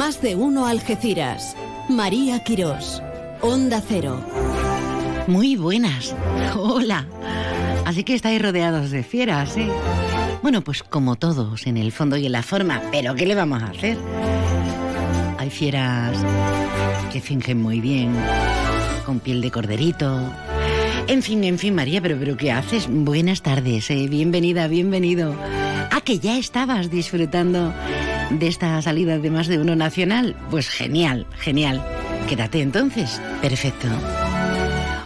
Más de uno Algeciras. María Quirós. Onda Cero. Muy buenas. Hola. Así que estáis rodeados de fieras, ¿eh? Bueno, pues como todos, en el fondo y en la forma, pero ¿qué le vamos a hacer? Hay fieras que fingen muy bien, con piel de corderito. En fin, en fin, María, pero, pero ¿qué haces? Buenas tardes, ¿eh? bienvenida, bienvenido. Ah, que ya estabas disfrutando de esta salida de más de uno nacional. Pues genial, genial. Quédate entonces. Perfecto.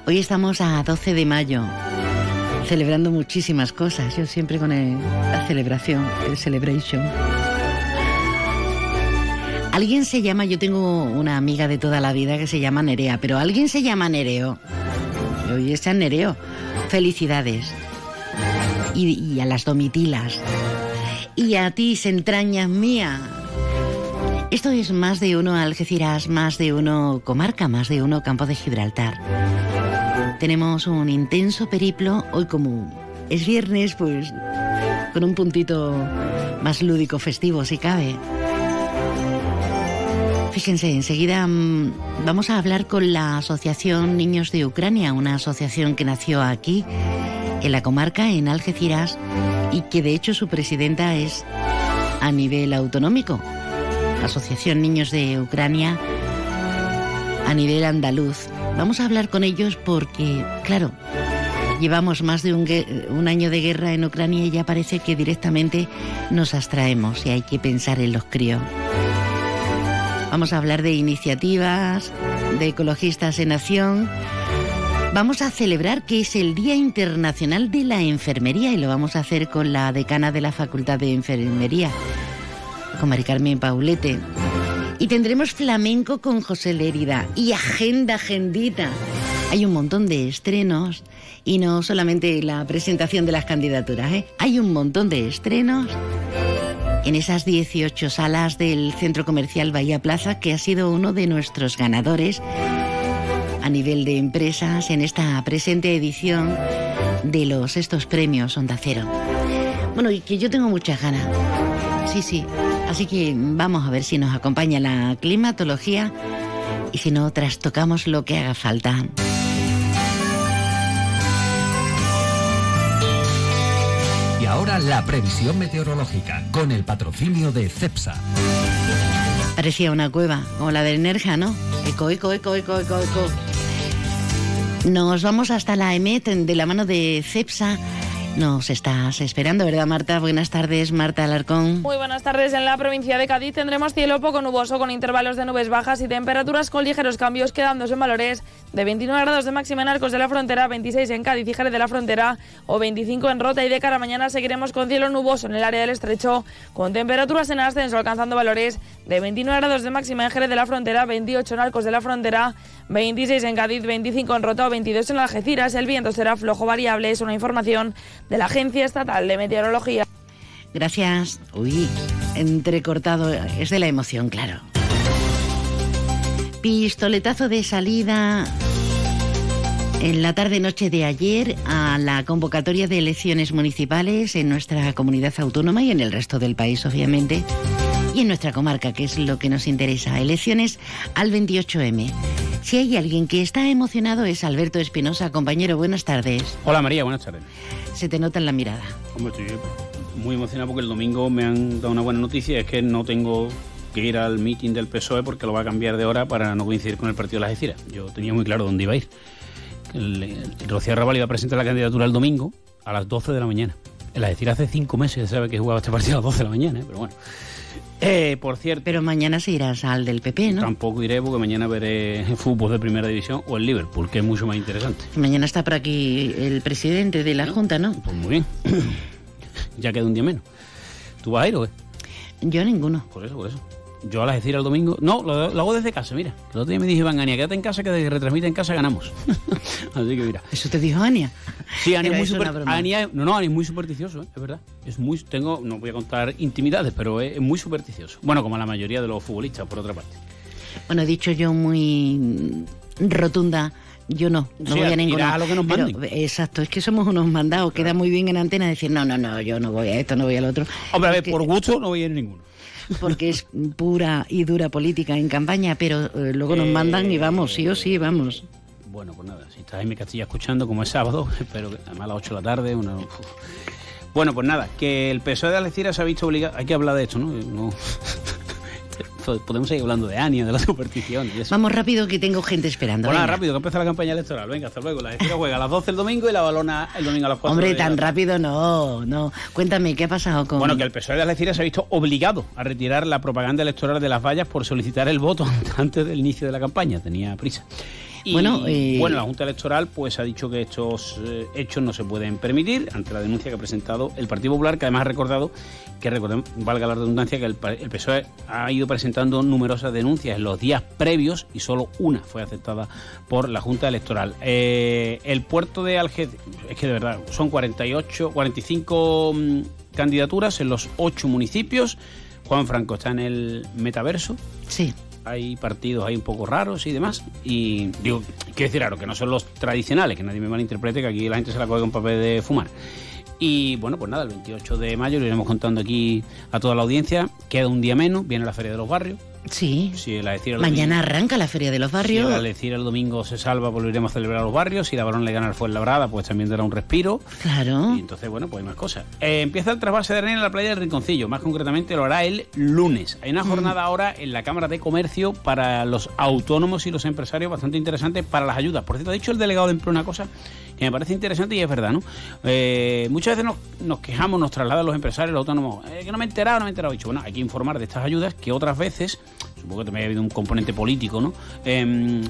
Hoy estamos a 12 de mayo, celebrando muchísimas cosas. Yo siempre con la celebración, el celebration. Alguien se llama, yo tengo una amiga de toda la vida que se llama Nerea, pero alguien se llama Nereo. Hoy es San Nereo. Felicidades. Y, y a las domitilas. Y a ti, entrañas mía. Esto es más de uno Algeciras, más de uno comarca, más de uno campo de Gibraltar. Tenemos un intenso periplo, hoy como es viernes, pues con un puntito más lúdico festivo si cabe. Fíjense, enseguida mm, vamos a hablar con la Asociación Niños de Ucrania, una asociación que nació aquí, en la comarca, en Algeciras, y que de hecho su presidenta es a nivel autonómico. Asociación Niños de Ucrania a nivel andaluz. Vamos a hablar con ellos porque, claro, llevamos más de un, un año de guerra en Ucrania y ya parece que directamente nos abstraemos y hay que pensar en los críos. Vamos a hablar de iniciativas, de ecologistas en acción. Vamos a celebrar que es el Día Internacional de la Enfermería y lo vamos a hacer con la decana de la Facultad de Enfermería, con Mari Carmen Paulete. Y tendremos flamenco con José Lérida y agenda, agendita. Hay un montón de estrenos y no solamente la presentación de las candidaturas, ¿eh? hay un montón de estrenos en esas 18 salas del Centro Comercial Bahía Plaza, que ha sido uno de nuestros ganadores a nivel de empresas en esta presente edición de los estos premios Onda Cero. Bueno, y que yo tengo muchas ganas. Sí, sí. Así que vamos a ver si nos acompaña la climatología y si no, trastocamos lo que haga falta. Y ahora la previsión meteorológica con el patrocinio de CEPSA. Parecía una cueva, como la del Nerja, ¿no? Eco, eco, eco, eco, eco, eco. Nos vamos hasta la EMET de la mano de CEPSA. Nos estás esperando, ¿verdad, Marta? Buenas tardes, Marta Alarcón. Muy buenas tardes. En la provincia de Cádiz tendremos cielo poco nuboso con intervalos de nubes bajas y temperaturas con ligeros cambios quedándose en valores de 29 grados de máxima en Arcos de la Frontera, 26 en Cádiz y Jerez de la Frontera o 25 en Rota y de cara mañana seguiremos con cielo nuboso en el área del estrecho con temperaturas en ascenso alcanzando valores de 29 grados de máxima en Jerez de la Frontera, 28 en Arcos de la Frontera, 26 en Cádiz, 25 en Rota o 22 en Algeciras. El viento será flojo variable, es una información de la Agencia Estatal de Meteorología. Gracias. Uy, entrecortado. Es de la emoción, claro. Pistoletazo de salida en la tarde-noche de ayer a la convocatoria de elecciones municipales en nuestra comunidad autónoma y en el resto del país, obviamente, y en nuestra comarca, que es lo que nos interesa. Elecciones al 28M. Si hay alguien que está emocionado es Alberto Espinosa. Compañero, buenas tardes. Hola María, buenas tardes. Se te nota en la mirada. Hombre, estoy muy emocionado porque el domingo me han dado una buena noticia, es que no tengo que ir al meeting del PSOE porque lo va a cambiar de hora para no coincidir con el partido de las Algeciras. Yo tenía muy claro dónde iba a ir. El, el Rocío Arrabal iba a presentar la candidatura el domingo a las 12 de la mañana. Las Algeciras hace cinco meses se sabe que jugaba este partido a las 12 de la mañana, ¿eh? pero bueno. Eh, por cierto, Pero mañana se irás al del PP, ¿no? tampoco iré porque mañana veré fútbol de primera división o el Liverpool, que es mucho más interesante. Mañana está por aquí el presidente de la Junta, ¿no? Pues muy bien. ya queda un día menos. ¿Tú vas a ir o qué? Yo ninguno. Por eso, por eso. Yo a las decir el domingo. No, lo, lo hago desde casa, mira. El otro día me dije Iván Ania, quédate en casa que de que retransmite en casa ganamos. Así que mira. ¿Eso te dijo Ania? Sí, Ania es muy super-. Ania- no, no, Ania es muy supersticioso, ¿eh? es verdad. Es muy, tengo, no voy a contar intimidades, pero es, es muy supersticioso. Bueno, como la mayoría de los futbolistas, por otra parte. Bueno, he dicho yo muy rotunda Yo no, no Sí, voy a ninguna. a lo que nos Pero, exacto, es que somos unos mandados. Queda muy bien en antena decir, no, no, no, yo no voy a esto, no voy al otro. Hombre, a ver, Porque- por gusto no voy a ir a ninguno. Porque es pura y dura política en campaña, pero eh, luego nos mandan y vamos, sí o sí, vamos. Bueno, pues nada, si está Jaime Castilla escuchando, como es sábado, que además a las 8 de la tarde. una- uf. Bueno, pues nada, que el PSOE de Algeciras se ha visto obligado. Hay que hablar de esto, ¿no? No- Podemos seguir hablando de Ania, de la superstición y eso. Vamos rápido que tengo gente esperando. Venga. rápido, que empieza la campaña electoral. Venga, hasta luego. La Algeciras juega a las 12 el domingo y la balona el domingo a las 4 Hombre, tan rápido no, no. Cuéntame, ¿qué ha pasado con...? Bueno, que el PSOE de Algeciras se ha visto obligado a retirar la propaganda electoral de las vallas por solicitar el voto antes del inicio de la campaña. Tenía prisa. Y, Bueno, eh, bueno, la Junta Electoral pues ha dicho que estos eh, hechos no se pueden permitir ante la denuncia que ha presentado el Partido Popular, que además ha recordado que, recordemos, valga la redundancia, que el, el PSOE ha ido presentando numerosas denuncias en los días previos y solo una fue aceptada por la Junta Electoral. Eh, el puerto de Algeciras, es que de verdad, son 48, 45 mm, candidaturas en los ocho municipios. Juan Franco está en el metaverso, Sí. Hay partidos ahí un poco raros y demás. Y digo, quiero decir, claro, que no son los tradicionales, que nadie me malinterprete, que aquí la gente se la coge con papel de fumar. Y bueno, pues nada, el 28 de mayo lo iremos contando aquí a toda la audiencia. Queda un día menos, viene la Feria de los Barrios. Sí. Si Algeciras el Mañana domingo- arranca la Feria de los Si Barrios. el Algeciras el domingo se salva, volveremos a celebrar los barrios. Si la Balón le gana al Fuenlabrada, pues también dará un respiro. Claro. Y entonces, bueno, pues hay más cosas. Eh, empieza el trasvase de arena en la playa del Rinconcillo. Más concretamente lo hará el lunes. Hay una jornada ahora en la Cámara de Comercio para los autónomos y los empresarios bastante interesante para las ayudas. Por cierto, ha dicho el delegado de empleo una cosa que me parece interesante y es verdad, ¿no? Eh, muchas veces nos, nos quejamos, nos trasladan los empresarios, los autónomos, eh, que no me he enterado, no me he enterado. He dicho, bueno, hay que informar de estas ayudas que otras veces, supongo que también ha habido un componente político, ¿no? Em,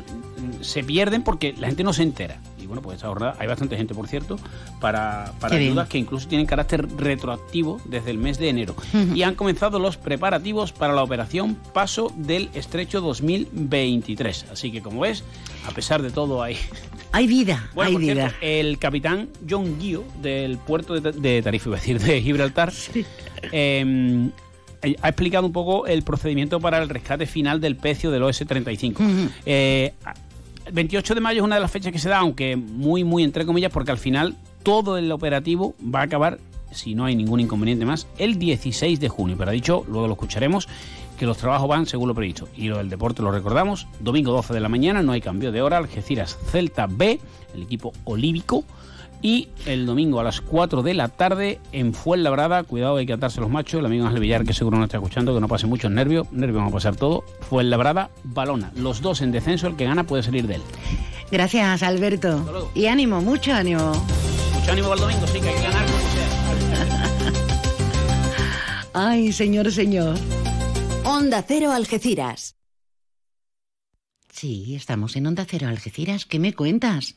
se pierden porque la gente no se entera. Y bueno, pues esta jornada, hay bastante gente, por cierto, para, ayudas que incluso tienen carácter retroactivo desde el mes de enero. Y han comenzado los preparativos para la operación Paso del Estrecho 2023. Así que, como ves, a pesar de todo, hay, Hay vida, bueno, hay por vida. cierto, el capitán John Guío del puerto de, de Tarifa, iba a decir, de Gibraltar, eh, ha explicado un poco el procedimiento para el rescate final del pecio del OS-35. Ujú. Eh, el 28 de mayo es una de las fechas que se da, aunque muy, muy entre comillas, porque al final todo el operativo va a acabar, si no hay ningún inconveniente más, el 16 de junio. Pero ha dicho, luego lo escucharemos, que los trabajos van según lo previsto. Y lo del deporte lo recordamos, domingo 12 de la mañana, no hay cambio de hora, Algeciras Celta B, el equipo olívico. Y el domingo a las 4 de la tarde en Fuenlabrada, cuidado hay que atarse los machos, el amigo Ángel Villar que seguro no está escuchando, que no pase muchos nervios, nervios vamos a pasar todo. Fuenlabrada, Balona, los dos en descenso, el que gana puede salir de él. Gracias, Alberto. Y ánimo, mucho ánimo. Mucho ánimo al domingo, sí que hay que ganar como sea. Ay, señor, señor. Onda Cero Algeciras. Sí, estamos en Onda Cero Algeciras. ¿Qué me cuentas?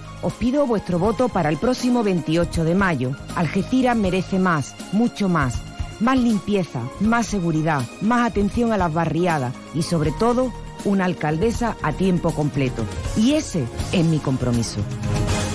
Os pido vuestro voto para el próximo 28 de mayo. Algeciras merece más, mucho más. Más limpieza, más seguridad, más atención a las barriadas y sobre todo una alcaldesa a tiempo completo. Y ese es mi compromiso.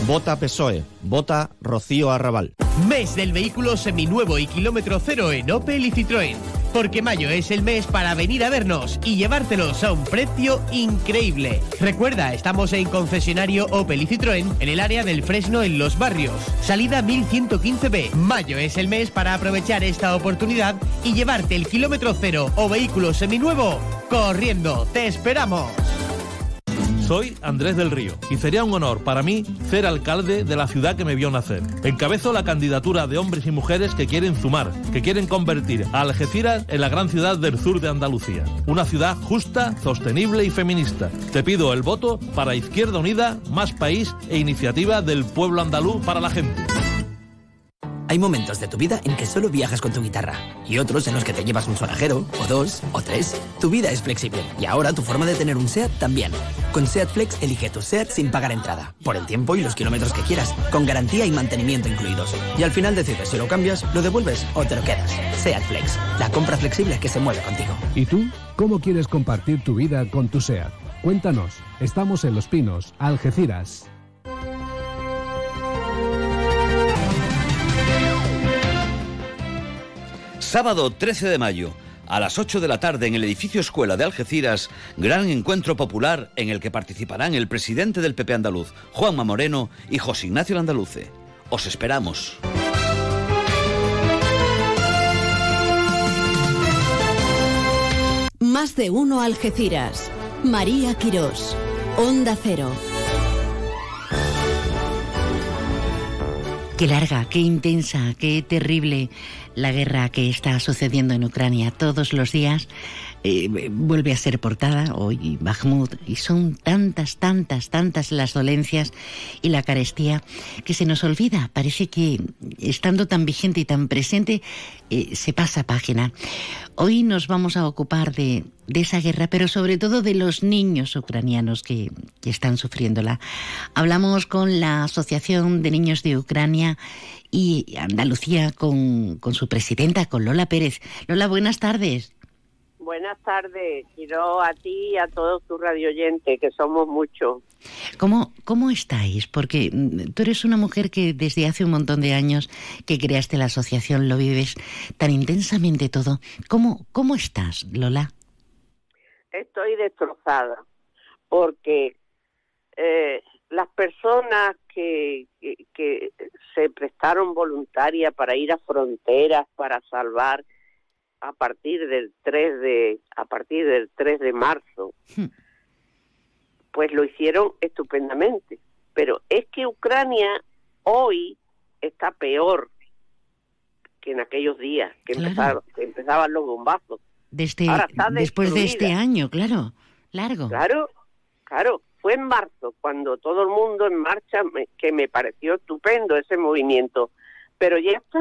Vota PSOE. Vota Rocío Arrabal. Mes del vehículo seminuevo y kilómetro cero en Opel y Citroën. Porque mayo es el mes para venir a vernos y llevártelos a un precio increíble. Recuerda, estamos en concesionario Opel y Citroën en el área del Fresno en Los Barrios. Salida 1115B. Mayo es el mes para aprovechar esta oportunidad y llevarte el kilómetro cero o vehículo seminuevo corriendo. ¡Te esperamos! Soy Andrés del Río y sería un honor para mí ser alcalde de la ciudad que me vio nacer. Encabezo la candidatura de hombres y mujeres que quieren sumar, que quieren convertir a Algeciras en la gran ciudad del sur de Andalucía. Una ciudad justa, sostenible y feminista. Te pido el voto para Izquierda Unida, Más País e Iniciativa del Pueblo Andaluz para la Gente. Hay momentos de tu vida en que solo viajas con tu guitarra y otros en los que te llevas un sonajero, o dos, o tres. Tu vida es flexible y ahora tu forma de tener un SEAT también. Con SEAT Flex elige tu SEAT sin pagar entrada, por el tiempo y los kilómetros que quieras, con garantía y mantenimiento incluidos. Y al final decides si lo cambias, lo devuelves o te lo quedas. SEAT Flex, la compra flexible que se mueve contigo. ¿Y tú? ¿Cómo quieres compartir tu vida con tu SEAT? Cuéntanos. Estamos en Los Pinos, Algeciras. Sábado 13 de mayo, a las 8 de la tarde en el edificio Escuela de Algeciras, gran encuentro popular en el que participarán el presidente del PP andaluz, Juanma Moreno, y José Ignacio Landaluce. Os esperamos. Más de uno Algeciras. María Quirós. Onda Cero. Qué larga, qué intensa, qué terrible la guerra que está sucediendo en Ucrania todos los días. Eh, vuelve a ser portada hoy Bakhmut y son tantas, tantas, tantas las dolencias y la carestía que se nos olvida. Parece que estando tan vigente y tan presente eh, se pasa página. Hoy nos vamos a ocupar de, de esa guerra, pero sobre todo de los niños ucranianos que, que están sufriéndola. Hablamos con la Asociación de Niños de Ucrania y Andalucía con, con su presidenta, con Lola Pérez. Lola, buenas tardes. Buenas tardes, quiero a ti y a todos tus radioyentes, que somos muchos. ¿Cómo, ¿Cómo estáis? Porque mm, tú eres una mujer que desde hace un montón de años que creaste la asociación, lo vives tan intensamente todo. ¿Cómo, cómo estás, Lola? Estoy destrozada porque eh, las personas que, que, que se prestaron voluntarias para ir a fronteras, para salvar a partir del 3 de a partir del 3 de marzo pues lo hicieron estupendamente pero es que Ucrania hoy está peor que en aquellos días que, Claro. empezaron, que empezaban los bombazos Desde, Ahora está después de este año, claro, largo. Claro, claro. Fue en marzo cuando todo el mundo en marcha, me- que me pareció estupendo ese movimiento. Pero ya está,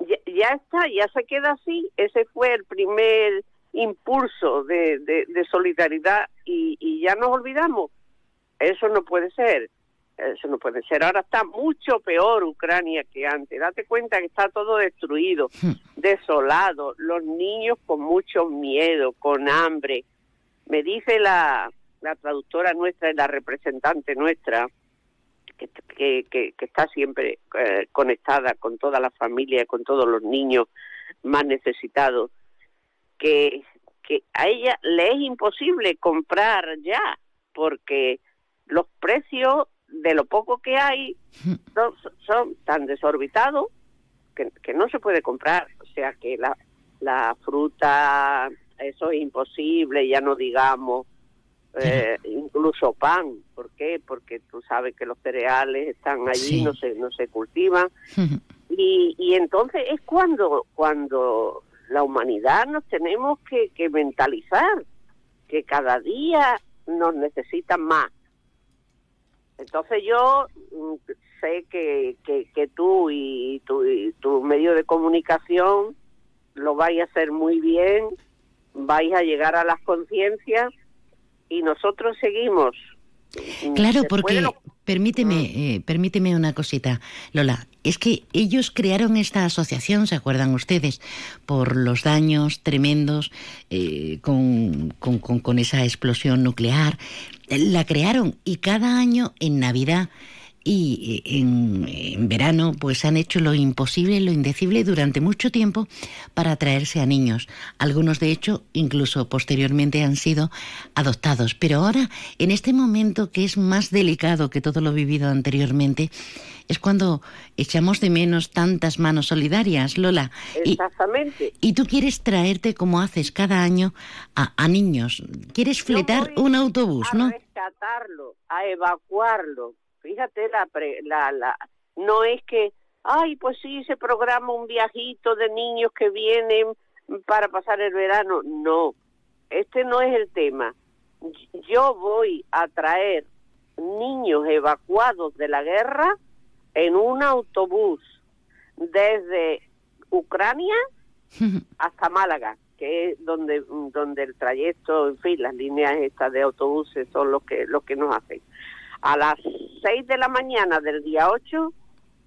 ya, ya está, ya se queda así. Ese fue el primer impulso de, de- de solidaridad y, y ya nos olvidamos. Eso no puede ser. Eso no puede ser. Ahora está mucho peor Ucrania que antes. Date cuenta que está todo destruido, desolado, los niños con mucho miedo, con hambre. Me dice la, la traductora nuestra y la representante nuestra, que, que, que- que está siempre eh, conectada con toda la familia, con todos los niños más necesitados, que, que a ella le es imposible comprar ya, porque los precios de lo poco que hay son, son tan desorbitados que, que no se puede comprar. O sea que la, la fruta, eso es imposible, ya no digamos, eh, incluso pan. ¿Por qué? Porque tú sabes que los cereales están allí, Sí. no se no se cultivan. Y, y entonces es cuando, cuando la humanidad nos tenemos que, que mentalizar que cada día nos necesitan más. Entonces yo mm, sé que, que, que tú y tu, y tu medio de comunicación lo vais a hacer muy bien, vais a llegar a las conciencias y nosotros seguimos. Mm, Claro, porque permíteme, eh, permíteme una cosita, Lola. Es que ellos crearon esta asociación, ¿se acuerdan ustedes? Por los daños tremendos eh, con, con- con- con esa explosión nuclear. Eh, La crearon y cada año en Navidad y eh, en, en verano pues han hecho lo imposible, lo indecible durante mucho tiempo para atraerse a niños. Algunos de hecho incluso posteriormente han sido adoptados. Pero ahora, en este momento que es más delicado que todo lo vivido anteriormente, es cuando echamos de menos tantas manos solidarias, Lola. Y, Exactamente. y tú quieres traerte como haces cada año a, a niños. Quieres fletar un autobús, a ¿no? rescatarlo, a evacuarlo. Fíjate, la, pre- la, la, no es que, ay, pues sí, se programa un viajito de niños que vienen para pasar el verano. No, este no es el tema. Yo voy a traer niños evacuados de la guerra en un autobús desde Ucrania hasta Málaga, que es donde, donde el trayecto, en fin, las líneas estas de autobuses son los que, los que nos hacen. A las 6 de la mañana del día 8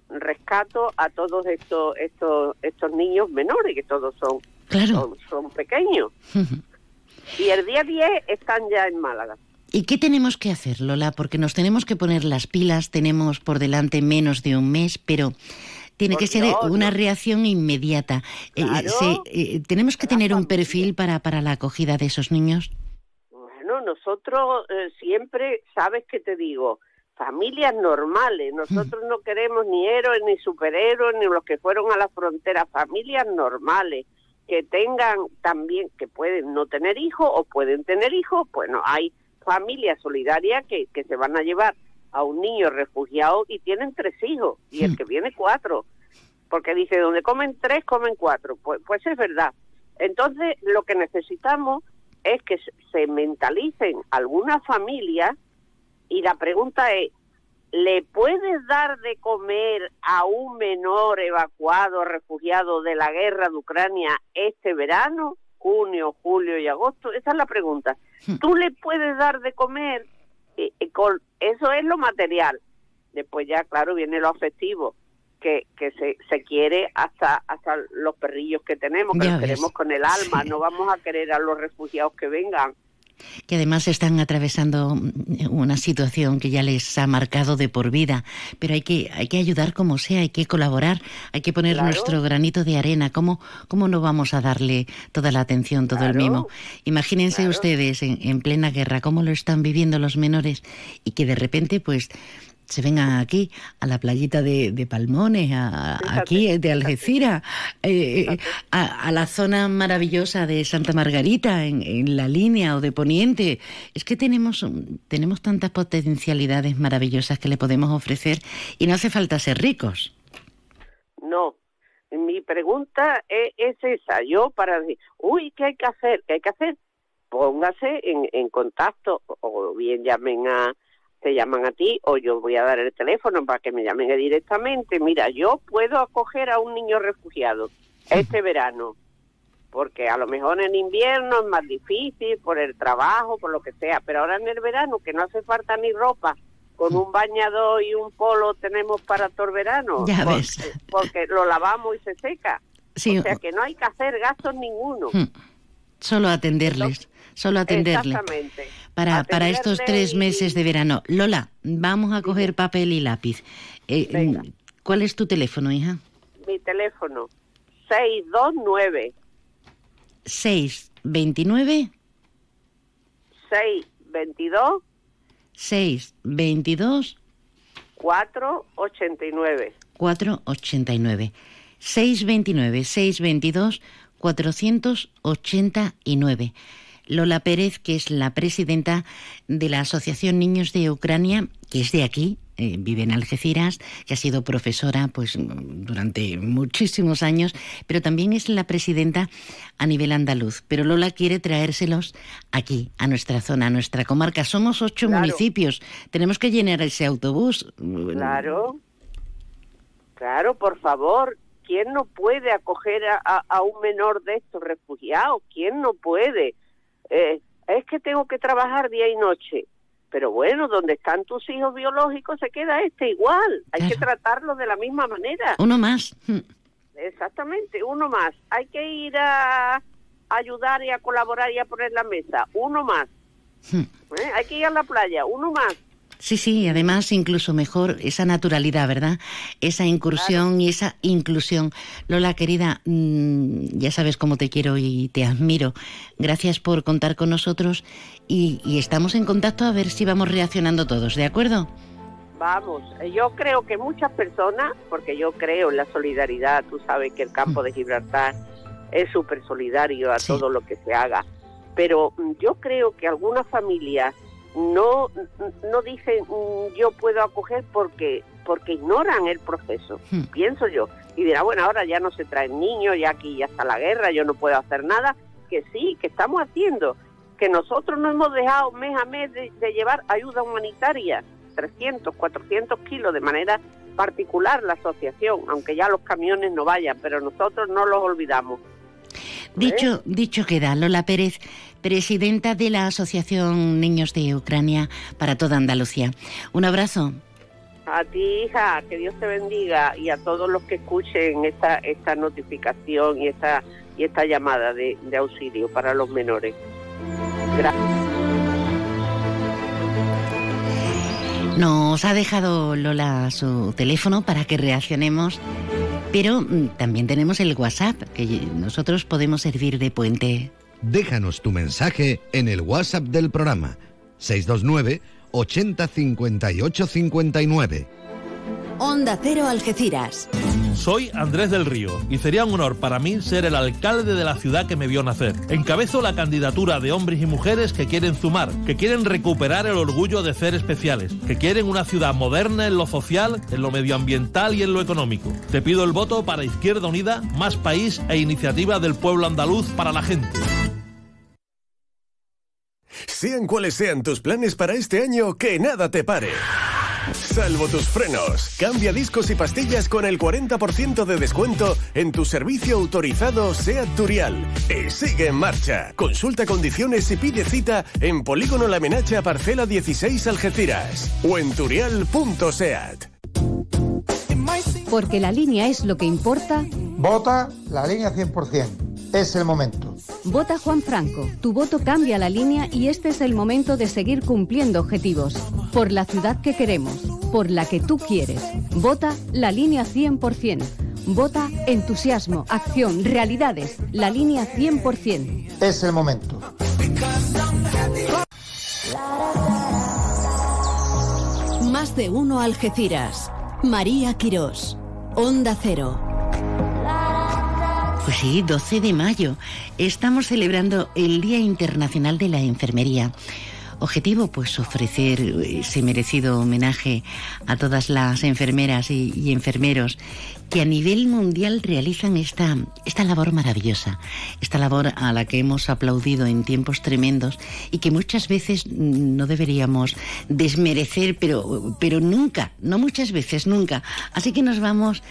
rescato a todos estos estos estos niños menores, que todos son, son, son pequeños. Y el día 10 están ya en Málaga. ¿Y qué tenemos que hacer, Lola? Porque nos tenemos que poner las pilas, tenemos por delante menos de un mes, pero tiene que ser una reacción inmediata. Eh, eh, ¿Tenemos que tener un perfil para, para la acogida de esos niños? Bueno, nosotros eh, siempre, sabes que te digo, familias normales. Nosotros no queremos ni héroes, ni superhéroes, ni los que fueron a la frontera, familias normales que tengan también, que pueden no tener hijos o pueden tener hijos, bueno, hay familias solidarias que, que se van a llevar a un niño refugiado y tienen tres hijos y el que viene cuatro, porque dice, donde comen tres, comen cuatro. Pues, pues es verdad. Entonces, lo que necesitamos es que se mentalicen algunas familias y la pregunta es, ¿le puedes dar de comer a un menor evacuado, refugiado de la guerra de Ucrania este verano? Junio, julio y agosto. Esa es la pregunta. Hmm. ¿Tú le puedes dar de comer? Eh, eh, con, eso es lo material. Después ya, claro, viene lo afectivo, que, que se, se quiere hasta, hasta los perrillos que tenemos, que los queremos con el alma. No vamos a querer a los refugiados que vengan. Que además están atravesando una situación que ya les ha marcado de por vida, pero hay que, hay que ayudar como sea, hay que colaborar, hay que poner nuestro granito de arena. ¿Cómo, ¿Cómo no vamos a darle toda la atención, todo el mimo? Imagínense ustedes en, en plena guerra, cómo lo están viviendo los menores y que de repente, pues, se vengan aquí, a la playita de, de Palmones, a, aquí de Algeciras, eh, eh, a, la zona maravillosa de Santa Margarita, en, la línea o de Poniente. Es que tenemos, tenemos tantas potencialidades maravillosas que le podemos ofrecer y no hace falta ser ricos. No, mi pregunta es, esa. Yo para decir, uy, ¿qué hay que hacer? ¿Qué hay que hacer? Póngase en, en contacto o bien llamen a te llaman a ti o yo voy a dar el teléfono para que me llamen directamente. Mira, yo puedo acoger a un niño refugiado este verano, porque a lo mejor en invierno es más difícil por el trabajo, por lo que sea, pero ahora en el verano que no hace falta ni ropa, con un bañador y un polo tenemos para todo el verano, ya porque, ves. porque lo lavamos y se seca. O sea que no hay que hacer gastos ninguno. Solo atenderles, solo atenderles. Exactamente para, para estos tres meses de verano. Lola, vamos a coger papel y lápiz. Eh, ¿Cuál es tu teléfono, hija? Mi teléfono, 629. 629. 622. 622. 489. 489. 629, 622, 489. Lola Pérez, que es la presidenta de la Asociación Niños de Ucrania, que es de aquí, eh, vive en Algeciras, que ha sido profesora pues durante muchísimos años, pero también es la presidenta a nivel andaluz. Pero Lola quiere traérselos aquí, a nuestra zona, a nuestra comarca. Somos ocho municipios, tenemos que llenar ese autobús. Claro, claro, por favor. ¿Quién no puede acoger a un menor de estos refugiados? ¿Quién no puede? Eh, es que tengo que trabajar día y noche. Pero bueno, donde están tus hijos biológicos se queda este igual. Hay que tratarlo de la misma manera. Uno más. Exactamente, uno más. Hay que ir a ayudar y a colaborar y a poner la mesa. Uno más. ¿Eh? Hay que ir a la playa. Uno más. Sí, sí, además incluso mejor esa naturalidad, ¿verdad? Esa incursión y esa inclusión. Lola, querida, mm, ya sabes cómo te quiero y te admiro. Gracias por contar con nosotros y, estamos en contacto a ver si vamos reaccionando todos, ¿de acuerdo? Vamos, yo creo que muchas personas, porque yo creo en la solidaridad, tú sabes que el campo de Gibraltar es súper solidario a todo lo que se haga, pero yo creo que algunas familias no, no dicen mm, yo puedo acoger porque, porque ignoran el proceso, hmm. pienso yo. Y dirá, bueno, ahora ya no se traen niños, ya aquí ya está la guerra, yo no puedo hacer nada. Que sí, que estamos haciendo. Que nosotros no hemos dejado mes a mes de, llevar ayuda humanitaria, 300, 400 kilos, de manera particular la asociación, aunque ya los camiones no vayan, pero nosotros no los olvidamos. Dicho, dicho queda, Lola Pérez, presidenta de la Asociación Niños de Ucrania para toda Andalucía. Un abrazo. A ti, hija, que Dios te bendiga y a todos los que escuchen esta, esta notificación y esta, y esta llamada de, de auxilio para los menores. Gracias. Nos ha dejado Lola su teléfono para que reaccionemos, pero mm, también tenemos el WhatsApp, que nosotros podemos servir de puente. Déjanos tu mensaje en el WhatsApp del programa 629 80 58 59. Onda Cero Algeciras. Soy Andrés del Río y sería un honor para mí ser el alcalde de la ciudad que me vio nacer. Encabezo la candidatura de hombres y mujeres que quieren sumar, que quieren recuperar el orgullo de ser especiales, que quieren una ciudad moderna en lo social, en lo medioambiental y en lo económico. Te pido el voto para Izquierda Unida, Más País e Iniciativa del Pueblo Andaluz para la gente. Sean cuales sean tus planes para este año, que nada te pare. Salvo tus frenos. Cambia discos y pastillas con el 40% de descuento en tu servicio autorizado SEAT Turial. Y sigue en marcha. Consulta condiciones y pide cita en Polígono La Menacha Parcela 16 Algeciras o en turial.seat. Porque la línea es lo que importa. Vota la línea 100%. Es el momento. Vota Juan Franco. Tu voto cambia la línea y este es el momento de seguir cumpliendo objetivos. Por la ciudad que queremos, por la que tú quieres. Vota la línea 100%. Vota entusiasmo, acción, realidades. La línea 100%. Es el momento. Más de uno Algeciras. María Quirós. Onda Cero. Pues sí, 12 de mayo. Estamos celebrando el Día Internacional de la Enfermería. Objetivo, pues ofrecer ese merecido homenaje a todas las enfermeras y, y, enfermeros que a nivel mundial realizan esta, esta labor maravillosa, esta labor a la que hemos aplaudido en tiempos tremendos y que muchas veces no deberíamos desmerecer, pero, pero nunca, no muchas veces, nunca. Así que nos vamos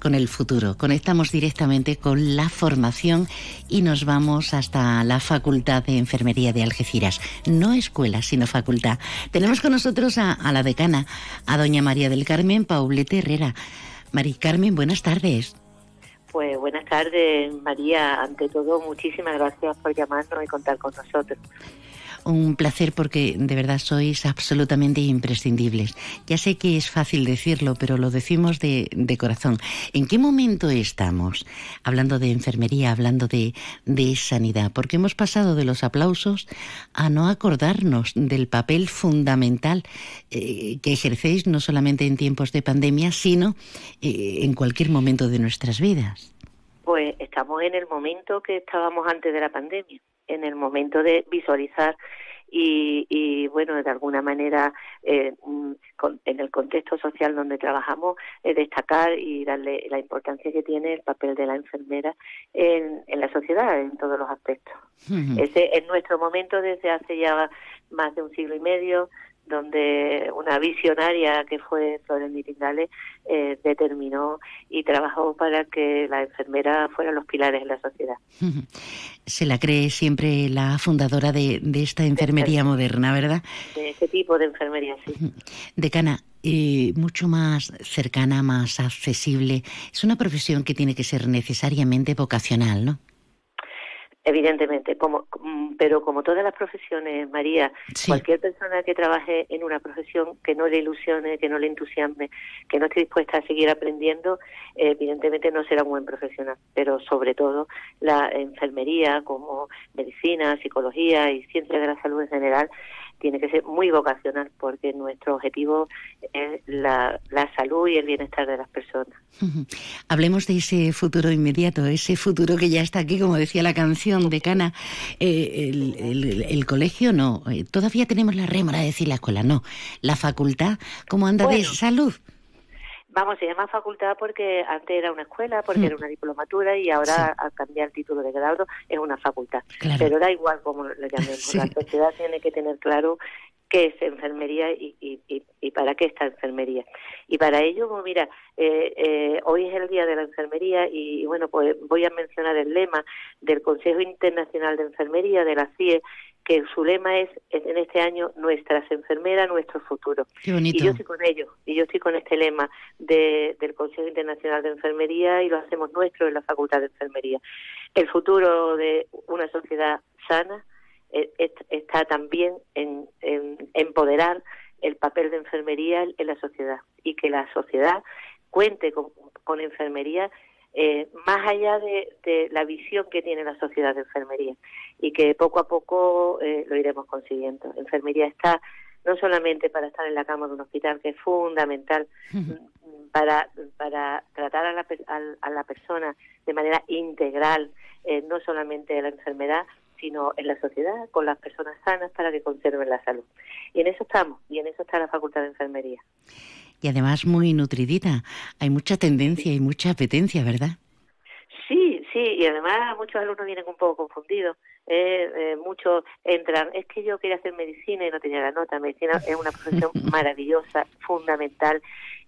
con el futuro. Conectamos directamente con la formación y nos vamos hasta la Facultad de Enfermería de Algeciras. No escuela, sino facultad. Tenemos con nosotros a, a la decana, a doña María del Carmen Paulete Herrera. María Carmen, buenas tardes. Pues buenas tardes, María. Ante todo, muchísimas gracias por llamarnos y contar con nosotros un placer porque de verdad sois absolutamente imprescindibles. Ya sé que es fácil decirlo, pero lo decimos de, de corazón. ¿En qué momento estamos? Hablando de enfermería, hablando de, de sanidad, porque hemos pasado de los aplausos a no acordarnos del papel fundamental eh, que ejercéis no solamente en tiempos de pandemia, sino eh, en cualquier momento de nuestras vidas. Pues estamos en el momento que estábamos antes de la pandemia en el momento de visualizar y, y bueno, de alguna manera eh, con, en el contexto social donde trabajamos, eh, destacar y darle la importancia que tiene el papel de la enfermera en, en la sociedad, en todos los aspectos. Ese es nuestro momento desde hace ya más de un siglo y medio, donde una visionaria que fue Flores Nitingale eh, determinó y trabajó para que la enfermera fueran los pilares de la sociedad. Se la cree siempre la fundadora de, de esta enfermería moderna, ¿verdad? De ese tipo de enfermería, sí. Decana, eh, mucho más cercana, más accesible. Es una profesión que tiene que ser necesariamente vocacional, ¿no? Evidentemente, como, pero como todas las profesiones, María, sí. cualquier persona que trabaje en una profesión que no le ilusione, que no le entusiasme, que no esté dispuesta a seguir aprendiendo, eh, evidentemente no será un buen profesional. Pero sobre todo la enfermería, como medicina, psicología y ciencia de la salud en general, tiene que ser muy vocacional porque nuestro objetivo es la, la, salud y el bienestar de las personas. Hablemos de ese futuro inmediato, ese futuro que ya está aquí, como decía la canción de Cana. Eh, el, el, el, colegio no, eh, todavía tenemos la rémora de decir la escuela, no. La facultad, ¿cómo anda bueno, de salud? Vamos, se llama facultad porque antes era una escuela, porque mm. era una diplomatura y ahora sí. al cambiar el título de grado es una facultad. Claro. Pero da igual cómo lo llamemos. Sí. La sociedad tiene que tener claro qué es enfermería y, y, y, para qué está enfermería. Y para ello, pues mira, eh, eh, hoy es el Día de la Enfermería y, bueno, pues voy a mencionar el lema del Consejo Internacional de Enfermería, de la CIE, que su lema es en este año nuestras enfermeras, nuestro futuro. Y yo estoy con ellos, y yo estoy con este lema de, del Consejo Internacional de Enfermería y lo hacemos nuestro en la Facultad de Enfermería. El futuro de una sociedad sana, eh, está también en, empoderar el papel de enfermería en la sociedad y que la sociedad cuente con, enfermería eh, más allá de, la visión que tiene la sociedad de enfermería y que poco a poco eh, lo iremos consiguiendo. Enfermería está no solamente para estar en la cama de un hospital, que es fundamental para, para tratar a la, a, la persona de manera integral, no solamente de la enfermedad, sino en la sociedad, con las personas sanas para que conserven la salud. Y en eso estamos, y en eso está la Facultad de Enfermería. Y además muy nutridita, hay mucha tendencia y mucha apetencia, ¿verdad? Sí, sí, y además muchos alumnos vienen un poco confundidos. Eh, eh, muchos entran, es que yo quería hacer medicina y no tenía la nota. Medicina es una profesión maravillosa, fundamental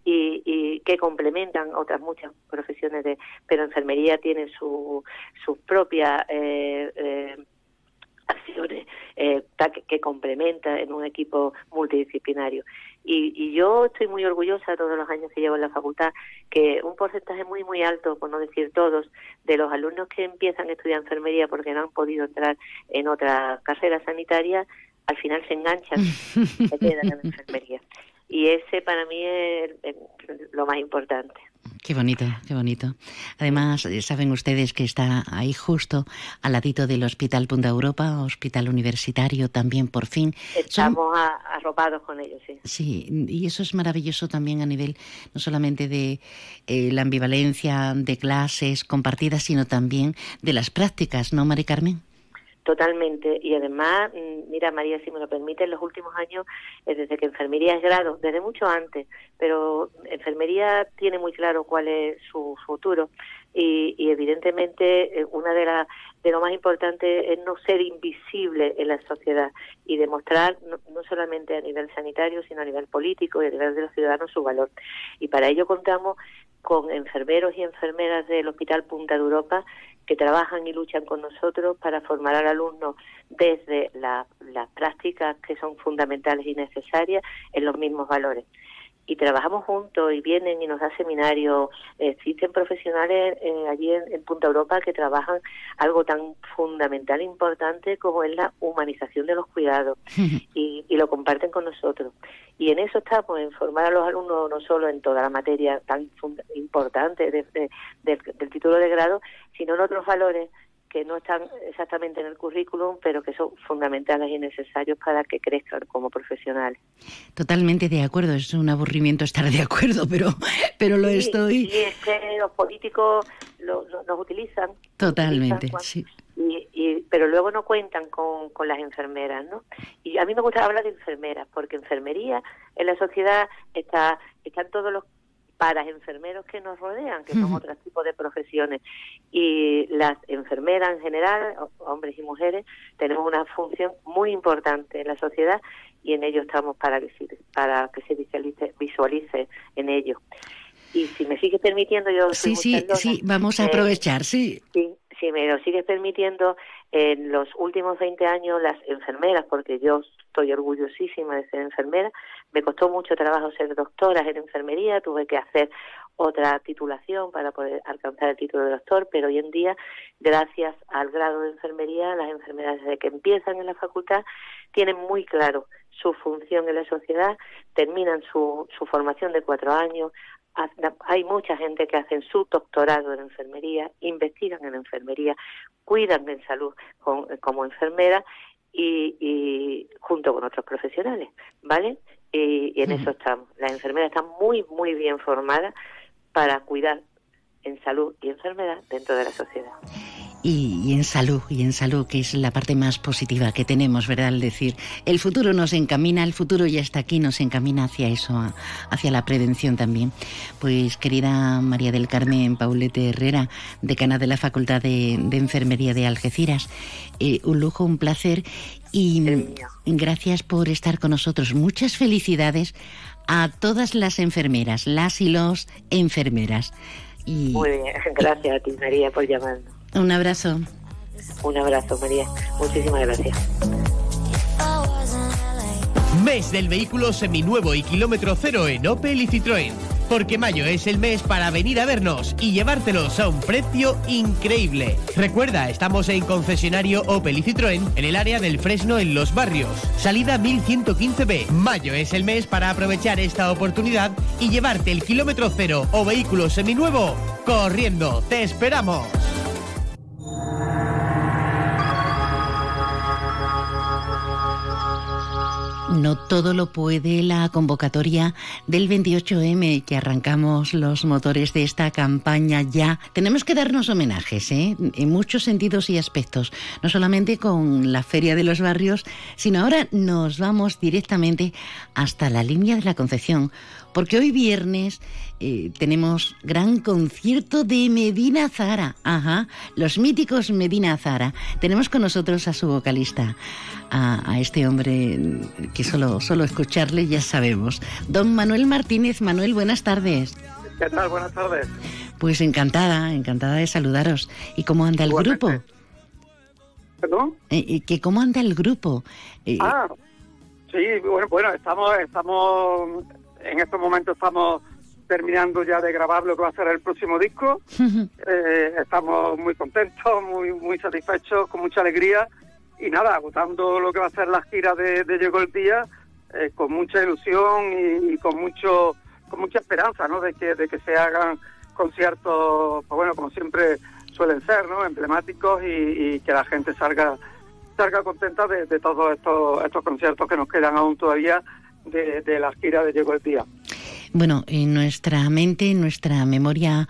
y, y, que complementan otras muchas profesiones, de, pero enfermería tiene su, sus propias eh, eh acciones eh, que, complementa en un equipo multidisciplinario. Y, y, yo estoy muy orgullosa todos los años que llevo en la facultad que un porcentaje muy, muy alto, por no decir todos, de los alumnos que empiezan a estudiar enfermería porque no han podido entrar en otra carrera sanitaria, al final se enganchan y se quedan en enfermería. Y ese para mí es lo más importante. Qué bonito, qué bonito. Además, eh, saben ustedes que está ahí justo al ladito del Hospital Punta Europa, hospital universitario también por fin. Estamos arropados con ellos, sí. Sí, y eso es maravilloso también a nivel no solamente de eh, la ambivalencia de clases compartidas, sino también de las prácticas, ¿no, Mari Carmen? Totalmente. Y además, mm, mira María, si me lo permite, en los últimos años, eh, desde que enfermería es grado, desde mucho antes, pero enfermería tiene muy claro cuál es su futuro y, evidentemente eh, una de las de lo más importante es no ser invisible en la sociedad y demostrar no, solamente a nivel sanitario sino a nivel político y a nivel de los ciudadanos su valor. Y para ello contamos con enfermeros y enfermeras del Hospital Punta de Europa que trabajan y luchan con nosotros para formar al alumno desde las prácticas que son fundamentales y necesarias en los mismos valores y trabajamos juntos y vienen y nos da seminarios. Existen profesionales eh, allí en, Punta Europa que trabajan algo tan fundamental e importante como es la humanización de los cuidados y, y, lo comparten con nosotros. Y en eso estamos, en formar a los alumnos no solo en toda la materia tan importante del título de grado, sino en otros valores que no están exactamente en el currículum, pero que son fundamentales y necesarios para que crezcan como profesionales. Totalmente de acuerdo, es un aburrimiento estar de acuerdo, pero, pero lo estoy. Sí, es que los políticos lo, nos utilizan. Totalmente, sí. Y, pero luego no cuentan con, con las enfermeras, ¿no? Y a mí me gusta hablar de enfermeras, porque enfermería en la sociedad está están todos los para enfermeros que nos rodean, que son otros tipos de profesiones. Y las enfermeras en general, hombres y mujeres, tenemos una función muy importante en la sociedad y en ello estamos para que, para que se visualice, visualice en ello. Y si me sigues permitiendo, yo... Sí, sí, sí, vamos a eh, aprovechar, sí. Sí, si me lo sigues permitiendo, en los últimos 20 años las enfermeras, porque yo estoy orgullosísima de ser enfermera, me costó mucho trabajo ser doctora en enfermería, tuve que hacer otra titulación para poder alcanzar el título de doctor, pero hoy en día, gracias al grado de enfermería, las enfermeras desde que empiezan en la facultad tienen muy claro su función en la sociedad, terminan su, su formación de cuatro años, hay mucha gente que hacen su doctorado en enfermería, investigan en enfermería, cuidan en salud como enfermera y, junto con otros profesionales, ¿vale? Y, en eso estamos. Las enfermeras están muy, muy bien formadas para cuidar en salud y enfermedad dentro de la sociedad. y, y, en salud, y en salud, que es la parte más positiva que tenemos, ¿verdad? Al decir, el futuro nos encamina, el futuro ya está aquí, nos encamina hacia eso, hacia la prevención también. Pues querida María del Carmen Paulete Herrera, decana de la Facultad de, de Enfermería de Algeciras, eh, un lujo, un placer y gracias por estar con nosotros. Muchas felicidades a todas las enfermeras, las y los enfermeras. Y, Muy bien, gracias a ti María por llamarnos. Un abrazo. Un abrazo María, muchísimas gracias. Mes del vehículo seminuevo y kilómetro cero en Opel y Citroën. Porque mayo es el mes para venir a vernos y llevártelos a un precio increíble. Recuerda, estamos en concesionario Opel y Citroën en el área del Fresno en Los Barrios. Salida 1115B. Mayo es el mes para aprovechar esta oportunidad y llevarte el kilómetro cero o vehículo seminuevo corriendo. ¡Te esperamos! No todo lo puede la convocatoria del 28M que arrancamos los motores de esta campaña ya. Tenemos que darnos homenajes, ¿eh? en muchos sentidos y aspectos, no solamente con la Feria de los Barrios, sino ahora nos vamos directamente hasta la línea de la Concepción, porque hoy viernes eh, tenemos gran concierto de Medina Zara. Ajá, los míticos Medina Zara. Tenemos con nosotros a su vocalista, a, a, este hombre que solo, solo escucharle ya sabemos. Don Manuel Martínez. Manuel, buenas tardes. ¿Qué tal? Buenas tardes. Pues encantada, encantada de saludaros. ¿Y cómo anda el grupo? ¿Perdón? Eh, ¿Que ¿Cómo anda el grupo? Eh, Ah, sí, bueno, bueno, estamos, estamos, en estos momentos estamos terminando ya de grabar lo que va a ser el próximo disco. Eh, estamos muy contentos, muy, muy satisfechos, con mucha alegría y nada, agotando lo que va a ser la gira de, de Llegó el Día, eh, con mucha ilusión y, y con mucho, con mucha esperanza, ¿no? De que, de que se hagan conciertos, pues bueno, como siempre suelen ser, ¿no? Emblemáticos y, y que la gente salga salga contenta de, de todos estos, estos conciertos que nos quedan aún todavía de, de la gira de Llegó el Día. Bueno, en nuestra mente, en nuestra memoria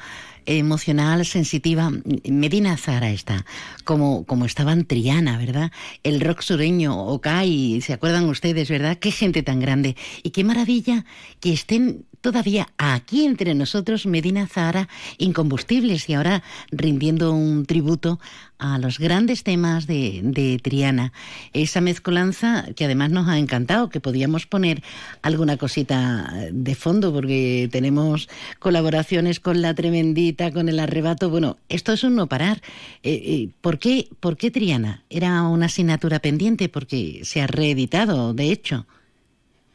emocional, sensitiva, Medina Zara está, como, como estaba en Triana, ¿verdad? El rock sureño, Okai, ¿se acuerdan ustedes, verdad? Qué gente tan grande. Y qué maravilla que estén todavía aquí entre nosotros Medina Zahara incombustibles y ahora rindiendo un tributo a los grandes temas de, de, Triana. Esa mezcolanza que además nos ha encantado, que podíamos poner alguna cosita de fondo porque tenemos colaboraciones con La Tremendita, con El Arrebato. Bueno, esto es un no parar. Eh, eh, ¿por, qué, ¿Por qué Triana? ¿Era una asignatura pendiente? Porque se ha reeditado, de hecho.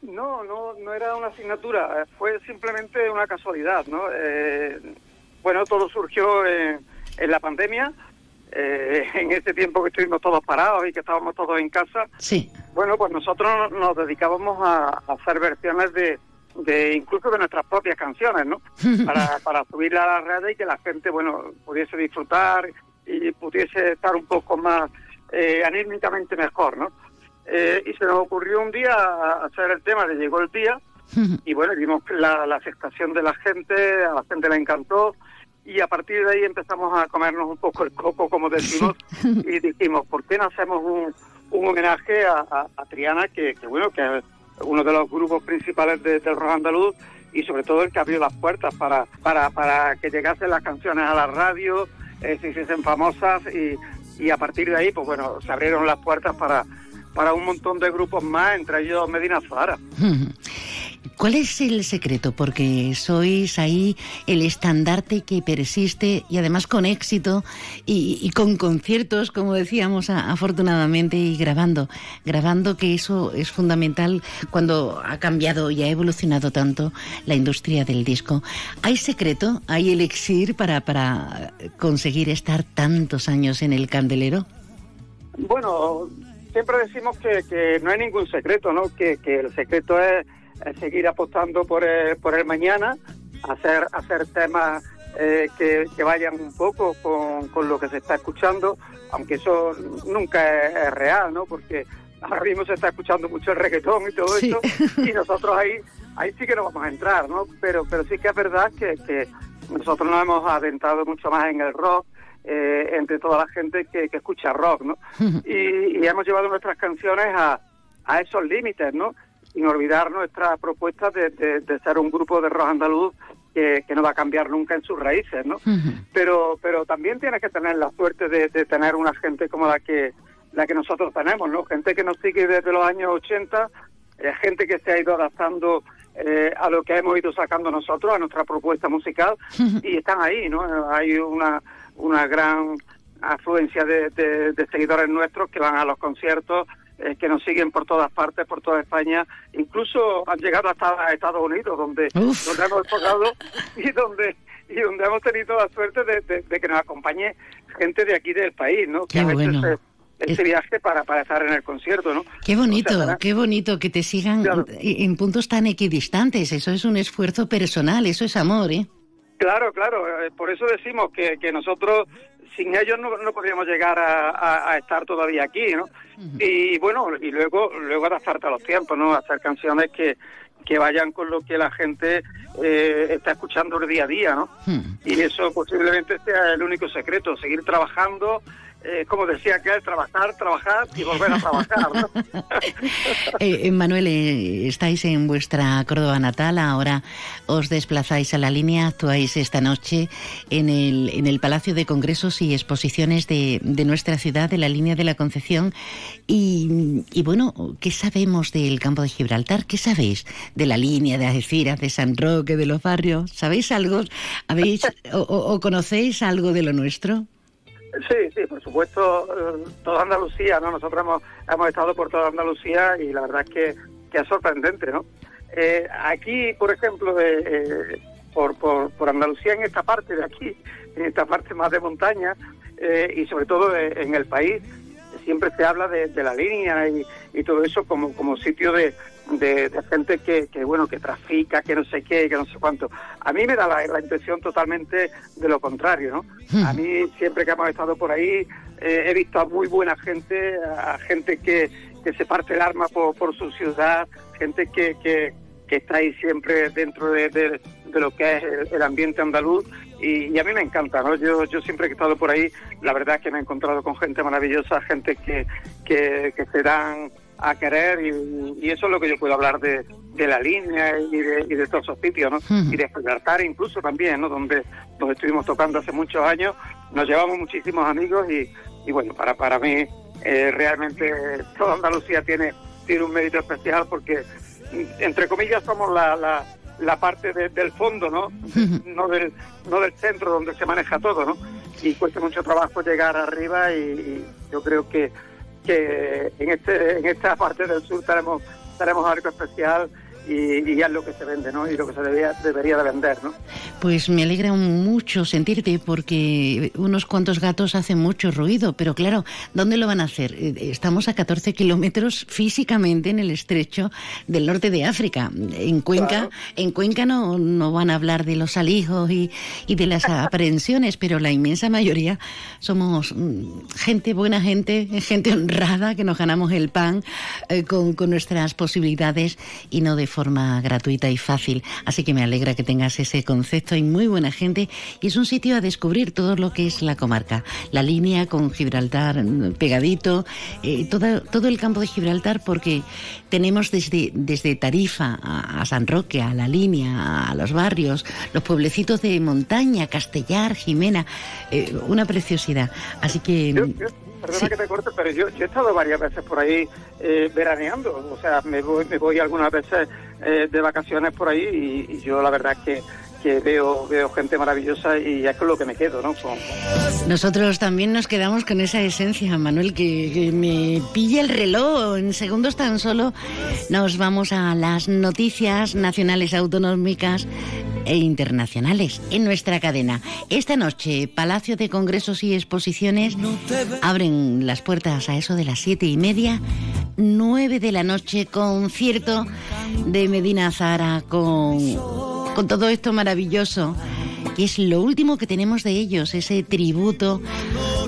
No, no, no era una asignatura, eh, fue simplemente una casualidad, ¿no? Eh, bueno, todo surgió en, en la pandemia, eh, en ese tiempo que estuvimos todos parados y que estábamos todos en casa. Sí. Bueno, pues nosotros nos dedicábamos a, a hacer versiones de, de incluso de nuestras propias canciones, ¿no? Para, para subirla a las redes y que la gente, bueno, pudiese disfrutar y pudiese estar un poco más eh, anímicamente mejor, ¿no? Eh, y se nos ocurrió un día hacer el tema de Llegó el Día y bueno, vimos la, la aceptación de la gente, a la gente le encantó y a partir de ahí empezamos a comernos un poco el coco, como decimos, y dijimos, ¿por qué no hacemos un, un homenaje a, a, a Triana, que, que, bueno, que es uno de los grupos principales de, del rock andaluz y sobre todo el que abrió las puertas para, para, para que llegasen las canciones a la radio, eh, se hiciesen famosas y, y a partir de ahí, pues bueno, se abrieron las puertas para para un montón de grupos más, entre ellos Medina Zara. ¿Cuál es el secreto? Porque sois ahí el estandarte que persiste y además con éxito y, y con conciertos, como decíamos a, afortunadamente, y grabando. Grabando que eso es fundamental cuando ha cambiado y ha evolucionado tanto la industria del disco. ¿Hay secreto? ¿Hay elixir para, para conseguir estar tantos años en el candelero? Bueno, siempre decimos que, que, no hay ningún secreto, ¿no? Que, que el secreto es, es, seguir apostando por el, por el mañana, hacer, hacer temas eh, que, que, vayan un poco con, con, lo que se está escuchando, aunque eso nunca es, es, real, ¿no? Porque ahora mismo se está escuchando mucho el reggaetón y todo sí. eso, y nosotros ahí, ahí sí que no vamos a entrar, ¿no? Pero, pero sí que es verdad que, que nosotros nos hemos adentrado mucho más en el rock, eh, entre toda la gente que, que escucha rock, ¿no? y, y hemos llevado nuestras canciones a, a esos límites, ¿no? Sin olvidar nuestra propuesta de, de- de ser un grupo de rock andaluz que, que no va a cambiar nunca en sus raíces, ¿no? Pero pero también tienes que tener la suerte de, de tener una gente como la que la que nosotros tenemos, ¿no? Gente que nos sigue desde los años 80, eh, gente que se ha ido adaptando eh, a lo que hemos ido sacando nosotros, a nuestra propuesta musical, y están ahí, ¿no? Hay una, una gran afluencia de, de- de seguidores nuestros que van a los conciertos, eh, que nos siguen por todas partes, por toda España, incluso han llegado hasta Estados Unidos, donde, donde hemos tocado y donde y donde hemos tenido la suerte de, de- de que nos acompañe gente de aquí del país, ¿no? Qué que a veces bueno. eh, este viaje para, para estar en el concierto, ¿no? Qué bonito, O sea, qué bonito que te sigan en puntos tan equidistantes. Eso es un esfuerzo personal, eso es amor, ¿eh? Claro, claro. eh, Por eso decimos que, que nosotros sin ellos no, no podríamos llegar a, a- a estar todavía aquí, ¿no? Y bueno, y luego luego adaptarte a los tiempos, ¿no? Hacer canciones que, que vayan con lo que la gente eh, está escuchando el día a día, ¿no? Y eso posiblemente sea el único secreto, seguir trabajando, eh, como decía aquel, trabajar, trabajar y volver a trabajar. Eh, eh, Manuel, estáis en vuestra Córdoba natal, ahora os desplazáis a la línea, actuáis esta noche en el, en el Palacio de Congresos y Exposiciones de, de nuestra ciudad, de la línea de la Concepción. Y, y bueno, ¿qué sabemos del campo de Gibraltar? ¿Qué sabéis de la línea de Algeciras, de San Roque, de los barrios? ¿Sabéis algo? ¿Habéis o, o- o conocéis algo de lo nuestro? Sí, sí, por supuesto, eh, toda Andalucía, ¿no? Nosotros hemos, hemos estado por toda Andalucía y la verdad es que, que es sorprendente, ¿no? Eh, aquí, por ejemplo, eh, eh, por, por, por Andalucía, en esta parte de aquí, en esta parte más de montaña eh, y sobre todo eh, en el país, siempre se habla de, de la línea y, y todo eso como, como sitio de, de, de gente que, que, bueno, que trafica, que no sé qué, que no sé cuánto. A mí me da la, la impresión totalmente de lo contrario, ¿no? A mí, siempre que hemos estado por ahí, eh, he visto a muy buena gente, a gente que, que se parte el arma por, por su ciudad, gente que, que, que está ahí siempre dentro de, de- de lo que es el, ambiente andaluz y, y a mí me encanta, ¿no? Yo, yo siempre que he estado por ahí, la verdad es que me he encontrado con gente maravillosa, gente que, que, que se dan a querer y, y eso es lo que yo puedo hablar de, de la línea y de, y de todos esos sitios, ¿no? Y de Gibraltar incluso también, ¿no? Donde, donde estuvimos tocando hace muchos años, nos llevamos muchísimos amigos y, y bueno, para, para mí eh, realmente toda Andalucía tiene, tiene un mérito especial porque, entre comillas, somos la, la, la parte de- del fondo, ¿no? no del, no del centro donde se maneja todo, ¿no? Y cuesta mucho trabajo llegar arriba y, y yo creo que, que en, este, en esta parte del sur tenemos, tenemos algo especial y, y ya es lo que se vende, ¿no? Y lo que se debería, debería de vender, ¿no? Pues me alegra mucho sentirte porque unos cuantos gatos hacen mucho ruido, pero claro, ¿dónde lo van a hacer? Eh, Estamos a 14 kilómetros físicamente en el estrecho del norte de África. En Cuenca, en Cuenca no, no van a hablar de los alijos y, y de las aprehensiones, pero la inmensa mayoría somos mm, gente, buena gente, gente honrada, que nos ganamos el pan eh, con, con nuestras posibilidades y no de forma gratuita y fácil. Así que me alegra que tengas ese concepto. Hay muy buena gente y es un sitio a descubrir todo lo que es la comarca. La línea con Gibraltar mm, pegadito, eh, toda- todo el campo de Gibraltar, porque tenemos desde, desde Tarifa a, a San Roque, a la línea, a los barrios, los pueblecitos de montaña, Castellar, Jimena, eh, una preciosidad. Así que. Perdona Sí. que te corte, pero yo, yo he estado varias veces por ahí eh, veraneando, o sea, me voy, me voy algunas veces eh, de vacaciones por ahí y, y yo la verdad es que, que veo, veo gente maravillosa y es con lo que me quedo, ¿no? Nosotros también nos quedamos con esa esencia, Manuel, que, me pilla el reloj. En segundos tan solo nos vamos a las noticias nacionales autonómicas e internacionales en nuestra cadena. Esta noche, Palacio de Congresos y Exposiciones abren las puertas a eso de las siete y media. 9 de la noche, concierto de Medina Zara con, con todo esto maravilloso, que es lo último que tenemos de ellos, ese tributo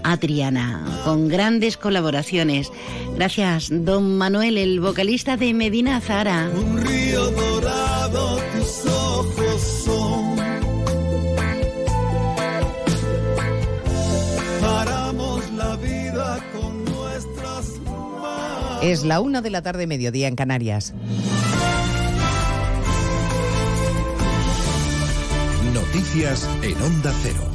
a Triana, con grandes colaboraciones. Gracias, don Manuel, el vocalista de Medina Zara. Un río dorado, tus ojos son. Paramos la vida con nuestras manos. Es la una de la tarde, mediodía en Canarias. Noticias en Onda Cero.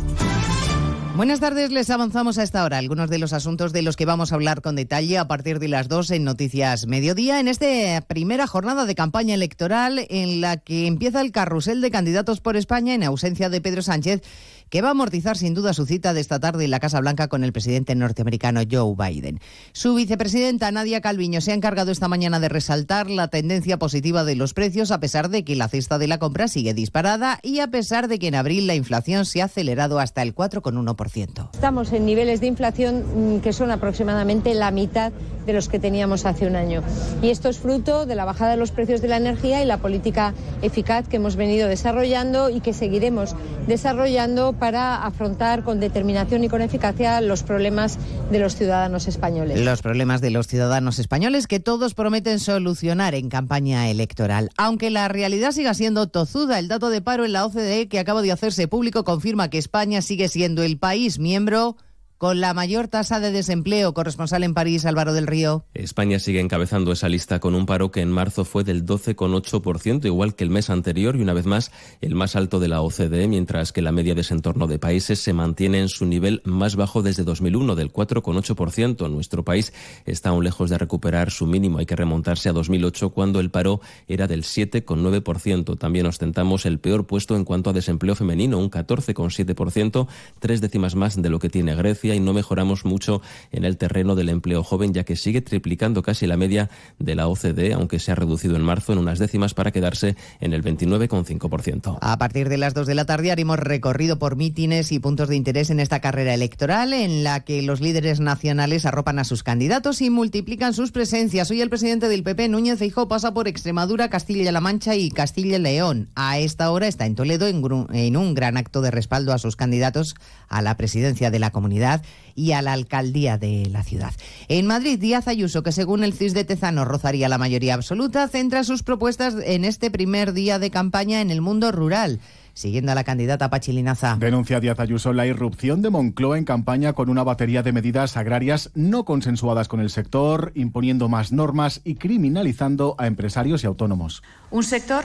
Buenas tardes, les avanzamos a esta hora algunos de los asuntos de los que vamos a hablar con detalle a partir de las dos en Noticias Mediodía, en esta primera jornada de campaña electoral en la que empieza el carrusel de candidatos por España en ausencia de Pedro Sánchez que va a amortizar sin duda su cita de esta tarde en la Casa Blanca con el presidente norteamericano Joe Biden. Su vicepresidenta Nadia Calviño se ha encargado esta mañana de resaltar la tendencia positiva de los precios a pesar de que la cesta de la compra sigue disparada y a pesar de que en abril la inflación se ha acelerado hasta el 4,1%. Estamos en niveles de inflación mm, que son aproximadamente la mitad de los que teníamos hace un año. Y esto es fruto de la bajada de los precios de la energía y la política eficaz que hemos venido desarrollando y que seguiremos desarrollando para afrontar con determinación y con eficacia los problemas de los ciudadanos españoles. Los problemas de los ciudadanos españoles que todos prometen solucionar en campaña electoral. Aunque la realidad siga siendo tozuda, el dato de paro en la OCDE que acaba de hacerse público confirma que España sigue siendo el país miembro con la mayor tasa de desempleo. Corresponsal en París, Álvaro del Río. España sigue encabezando esa lista con un paro que en marzo fue del 12,8%, igual que el mes anterior y una vez más el más alto de la OCDE, mientras que la media de ese entorno de países se mantiene en su nivel más bajo desde 2001, del 4,8%. Nuestro país está aún lejos de recuperar su mínimo. Hay que remontarse a 2008, cuando el paro era del 7,9%. También ostentamos el peor puesto en cuanto a desempleo femenino, un 14,7%, tres décimas más de lo que tiene Grecia y no mejoramos mucho en el terreno del empleo joven, ya que sigue triplicando casi la media de la OCDE, aunque se ha reducido en marzo en unas décimas para quedarse en el 29,5%. A partir de las 2 de la tarde haremos recorrido por mítines y puntos de interés en esta carrera electoral en la que los líderes nacionales arropan a sus candidatos y multiplican sus presencias. Hoy el presidente del PP, Núñez Feijóo, pasa por Extremadura, Castilla-La Mancha y Castilla-León. A esta hora está en Toledo en un gran acto de respaldo a sus candidatos a la presidencia de la comunidad y a la alcaldía de la ciudad. En Madrid, Díaz Ayuso, que según el CIS de Tezano rozaría la mayoría absoluta, centra sus propuestas en este primer día de campaña en el mundo rural siguiendo a la candidata Pachilinaza. Denuncia Díaz Ayuso la irrupción de Moncloa en campaña con una batería de medidas agrarias no consensuadas con el sector, imponiendo más normas y criminalizando a empresarios y autónomos. Un sector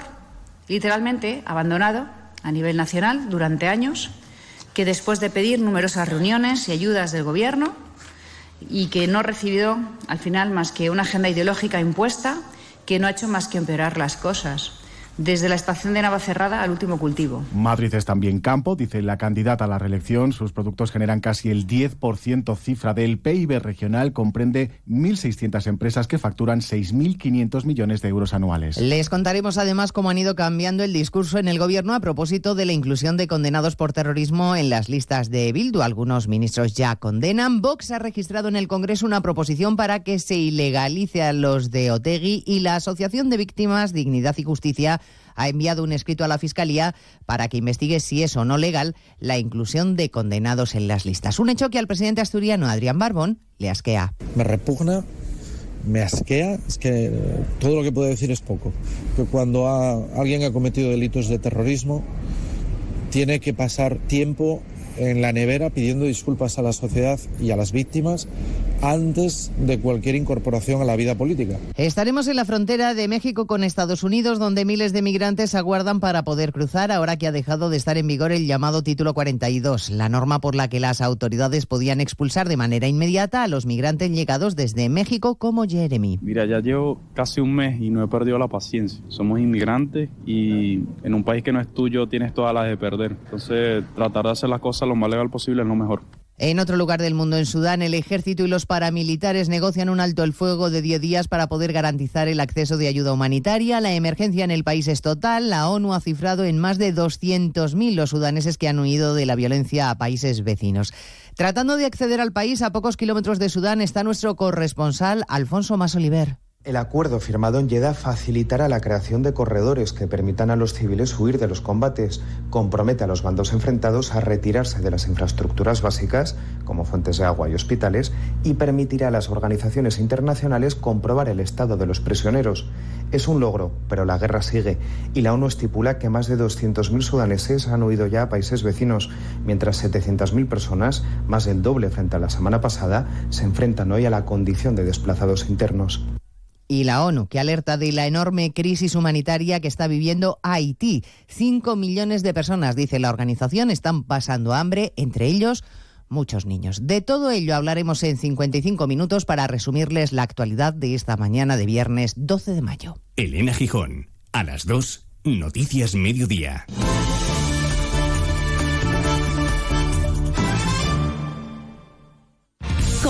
literalmente abandonado a nivel nacional durante años que después de pedir numerosas reuniones y ayudas del Gobierno y que no ha recibido al final más que una agenda ideológica impuesta que no ha hecho más que empeorar las cosas desde la estación de Navacerrada al último cultivo. Madrid es también campo, dice la candidata a la reelección. Sus productos generan casi el 10% cifra del PIB regional. Comprende 1.600 empresas que facturan 6.500 millones de euros anuales. Les contaremos además cómo han ido cambiando el discurso en el gobierno a propósito de la inclusión de condenados por terrorismo en las listas de Bildu. Algunos ministros ya condenan. Vox ha registrado en el Congreso una proposición para que se ilegalice a los de Otegui y la Asociación de Víctimas Dignidad y Justicia ha enviado un escrito a la Fiscalía para que investigue si es o no legal la inclusión de condenados en las listas. Un hecho que al presidente asturiano Adrián Barbón le asquea. Me repugna me asquea, es que todo lo que puedo decir es poco. Que cuando alguien ha cometido delitos de terrorismo, tiene que pasar tiempo en la nevera pidiendo disculpas a la sociedad y a las víctimas antes de cualquier incorporación a la vida política. Estaremos en la frontera de México con Estados Unidos, donde miles de migrantes aguardan para poder cruzar, ahora que ha dejado de estar en vigor el llamado Título 42, la norma por la que las autoridades podían expulsar de manera inmediata a los migrantes llegados desde México como Jeremy. Mira, ya llevo casi un mes y no he perdido la paciencia. Somos inmigrantes y en un país que no es tuyo tienes todas las de perder. Entonces, tratar de hacer las cosas lo más legal posible es lo mejor. En otro lugar del mundo, en Sudán, el ejército y los paramilitares negocian un alto el fuego de 10 días para poder garantizar el acceso de ayuda humanitaria. La emergencia en el país es total. La ONU ha cifrado en más de 200.000 los sudaneses que han huido de la violencia a países vecinos. Tratando de acceder al país a pocos kilómetros de Sudán está nuestro corresponsal Alfonso Masoliver. El acuerdo firmado en Jeddah facilitará la creación de corredores que permitan a los civiles huir de los combates, compromete a los bandos enfrentados a retirarse de las infraestructuras básicas, como fuentes de agua y hospitales, y permitirá a las organizaciones internacionales comprobar el estado de los prisioneros. Es un logro, pero la guerra sigue, y la ONU estipula que más de 200.000 sudaneses han huido ya a países vecinos, mientras 700.000 personas, más del doble frente a la semana pasada, se enfrentan hoy a la condición de desplazados internos y la ONU, que alerta de la enorme crisis humanitaria que está viviendo Haití. Cinco millones de personas, dice la organización, están pasando hambre, entre ellos muchos niños. De todo ello hablaremos en 55 minutos para resumirles la actualidad de esta mañana de viernes 12 de mayo. Elena Gijón, a las 2, Noticias Mediodía.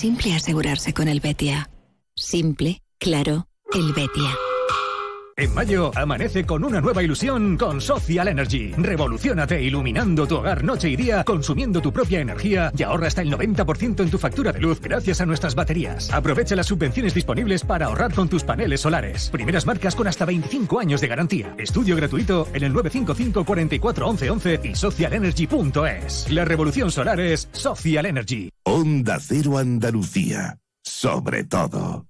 Simple asegurarse con el Betia. Simple, claro, el Betia. En mayo, amanece con una nueva ilusión con Social Energy. Revolucionate iluminando tu hogar noche y día, consumiendo tu propia energía y ahorra hasta el 90% en tu factura de luz gracias a nuestras baterías. Aprovecha las subvenciones disponibles para ahorrar con tus paneles solares. Primeras marcas con hasta 25 años de garantía. Estudio gratuito en el 955 44 11 y socialenergy.es. La revolución solar es Social Energy. Onda Cero Andalucía. Sobre todo.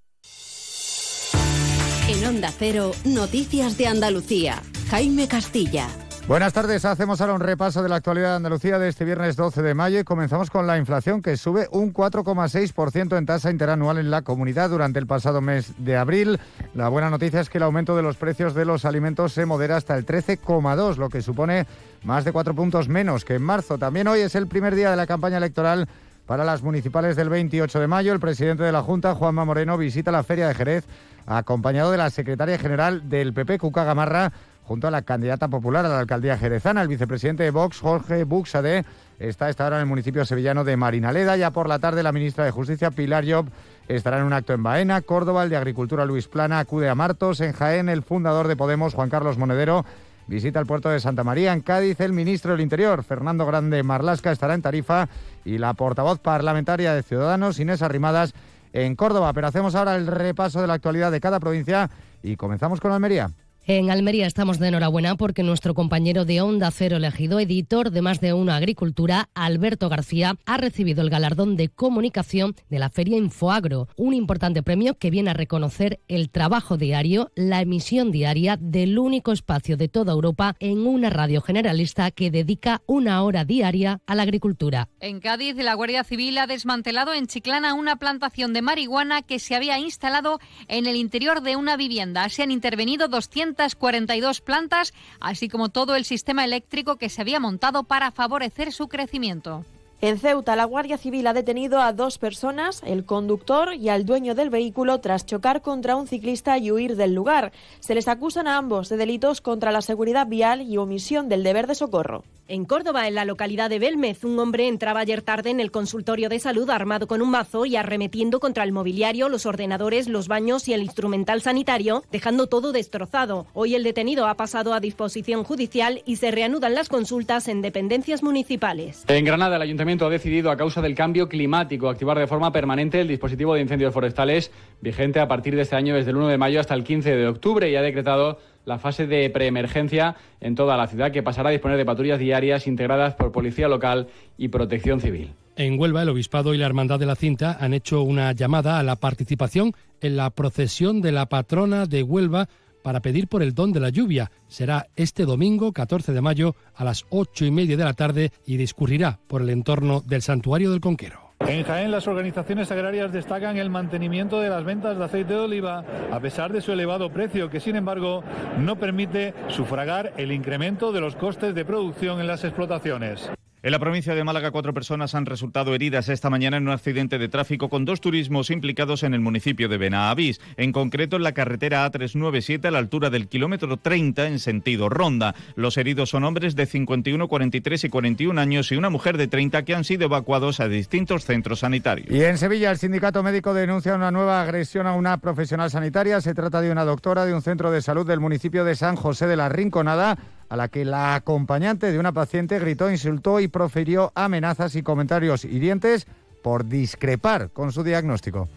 En Onda Cero, Noticias de Andalucía. Jaime Castilla. Buenas tardes, hacemos ahora un repaso de la actualidad de Andalucía de este viernes 12 de mayo y comenzamos con la inflación que sube un 4,6% en tasa interanual en la comunidad durante el pasado mes de abril. La buena noticia es que el aumento de los precios de los alimentos se modera hasta el 13,2, lo que supone más de cuatro puntos menos que en marzo. También hoy es el primer día de la campaña electoral para las municipales del 28 de mayo. El presidente de la Junta, Juanma Moreno, visita la Feria de Jerez acompañado de la secretaria general del PP, Cuca Gamarra, junto a la candidata popular a la alcaldía jerezana, el vicepresidente de Vox, Jorge Buxade, está esta hora en el municipio sevillano de Marinaleda. Ya por la tarde, la ministra de Justicia, Pilar Job, estará en un acto en Baena. Córdoba, el de Agricultura, Luis Plana, acude a Martos. En Jaén, el fundador de Podemos, Juan Carlos Monedero, visita el puerto de Santa María. En Cádiz, el ministro del Interior, Fernando Grande Marlasca, estará en Tarifa. Y la portavoz parlamentaria de Ciudadanos, Inés Arrimadas, en Córdoba. Pero hacemos ahora el repaso de la actualidad de cada provincia y comenzamos con Almería. En Almería estamos de enhorabuena porque nuestro compañero de Onda Cero elegido, editor de Más de Una Agricultura, Alberto García, ha recibido el galardón de comunicación de la Feria Infoagro, un importante premio que viene a reconocer el trabajo diario, la emisión diaria del único espacio de toda Europa en una radio generalista que dedica una hora diaria a la agricultura. En Cádiz, la Guardia Civil ha desmantelado en Chiclana una plantación de marihuana que se había instalado en el interior de una vivienda. Se han intervenido 200 42 plantas, así como todo el sistema eléctrico que se había montado para favorecer su crecimiento. En Ceuta, la Guardia Civil ha detenido a dos personas, el conductor y al dueño del vehículo, tras chocar contra un ciclista y huir del lugar. Se les acusan a ambos de delitos contra la seguridad vial y omisión del deber de socorro. En Córdoba, en la localidad de Belmez, un hombre entraba ayer tarde en el consultorio de salud armado con un mazo y arremetiendo contra el mobiliario, los ordenadores, los baños y el instrumental sanitario, dejando todo destrozado. Hoy el detenido ha pasado a disposición judicial y se reanudan las consultas en dependencias municipales. En Granada, el ayuntamiento ha decidido, a causa del cambio climático, activar de forma permanente el dispositivo de incendios forestales vigente a partir de este año desde el 1 de mayo hasta el 15 de octubre y ha decretado la fase de preemergencia en toda la ciudad, que pasará a disponer de patrullas diarias integradas por Policía Local y Protección Civil. En Huelva, el Obispado y la Hermandad de la Cinta han hecho una llamada a la participación en la procesión de la patrona de Huelva para pedir por el don de la lluvia. Será este domingo 14 de mayo a las ocho y media de la tarde y discurrirá por el entorno del Santuario del Conquero. En Jaén, las organizaciones agrarias destacan el mantenimiento de las ventas de aceite de oliva, a pesar de su elevado precio, que sin embargo no permite sufragar el incremento de los costes de producción en las explotaciones. En la provincia de Málaga, cuatro personas han resultado heridas esta mañana en un accidente de tráfico con dos turismos implicados en el municipio de Benavís, en concreto en la carretera A397 a la altura del kilómetro 30 en sentido Ronda. Los heridos son hombres de 51, 43 y 41 años y una mujer de 30 que han sido evacuados a distintos centros sanitarios. Y en Sevilla, el sindicato médico denuncia una nueva agresión a una profesional sanitaria. Se trata de una doctora de un centro de salud del municipio de San José de la Rinconada a la que la acompañante de una paciente gritó, insultó y profirió amenazas y comentarios hirientes por discrepar con su diagnóstico.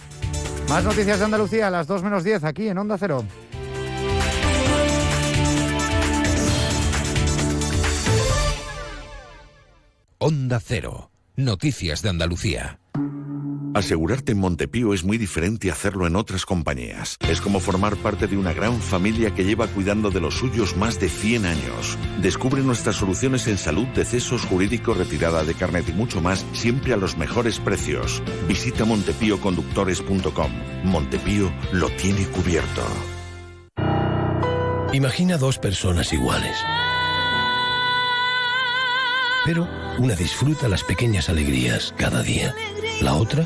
Más noticias de Andalucía a las 2 menos 10 aquí en Onda Cero. Onda Cero. Noticias de Andalucía. Asegurarte en Montepío es muy diferente a hacerlo en otras compañías. Es como formar parte de una gran familia que lleva cuidando de los suyos más de 100 años. Descubre nuestras soluciones en salud, decesos, jurídico, retirada de carnet y mucho más, siempre a los mejores precios. Visita montepíoconductores.com. Montepío lo tiene cubierto. Imagina dos personas iguales. Pero una disfruta las pequeñas alegrías cada día. La otra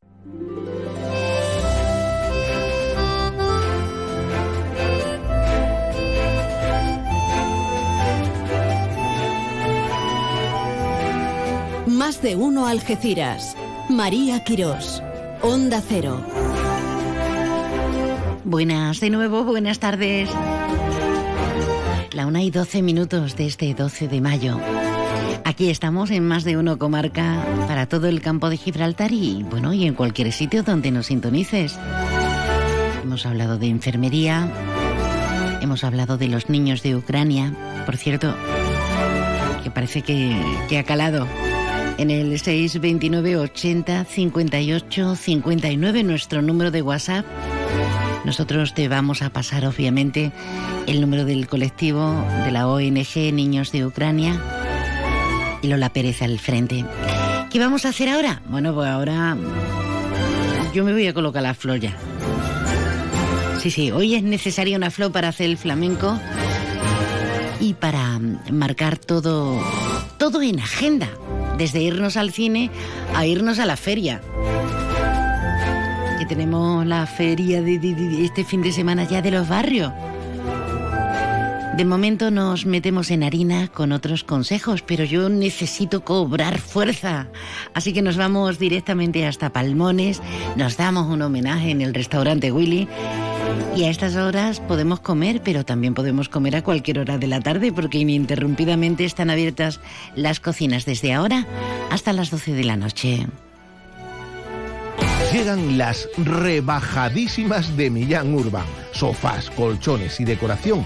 Más de uno Algeciras. María Quirós. Onda Cero. Buenas de nuevo, buenas tardes. La una y doce minutos de este 12 de mayo. Aquí estamos en más de uno comarca para todo el campo de Gibraltar y bueno, y en cualquier sitio donde nos sintonices. Hemos hablado de enfermería, hemos hablado de los niños de Ucrania, por cierto, que parece que, que ha calado en el 629 80 58 59, nuestro número de WhatsApp. Nosotros te vamos a pasar, obviamente, el número del colectivo de la ONG Niños de Ucrania y Lola Pérez al frente. ¿Qué vamos a hacer ahora? Bueno, pues ahora yo me voy a colocar la flor ya. Sí, sí, hoy es necesaria una flor para hacer el flamenco y para marcar todo, todo en agenda desde irnos al cine a irnos a la feria. Que tenemos la feria de, este fin de semana ya de los barrios. De momento nos metemos en harina con otros consejos, pero yo necesito cobrar fuerza. Así que nos vamos directamente hasta Palmones, nos damos un homenaje en el restaurante Willy y a estas horas podemos comer, pero también podemos comer a cualquier hora de la tarde porque ininterrumpidamente están abiertas las cocinas desde ahora hasta las 12 de la noche. Llegan las rebajadísimas de Millán Urban. Sofás, colchones y decoración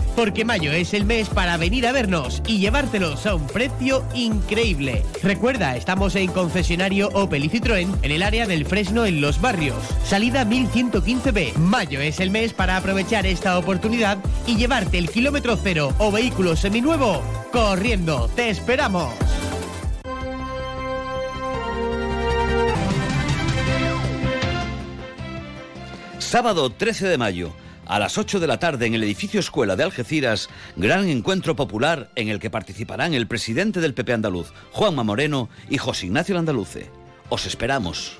Porque mayo es el mes para venir a vernos y llevártelos a un precio increíble. Recuerda, estamos en concesionario Opel y Citroën en el área del Fresno en Los Barrios. Salida 1115B. Mayo es el mes para aprovechar esta oportunidad y llevarte el kilómetro cero o vehículo seminuevo corriendo. ¡Te esperamos! Sábado 13 de mayo, a las 8 de la tarde en el edificio Escuela de Algeciras, gran encuentro popular en el que participarán el presidente del PP andaluz, Juanma Moreno, y José Ignacio Landaluce. Os esperamos.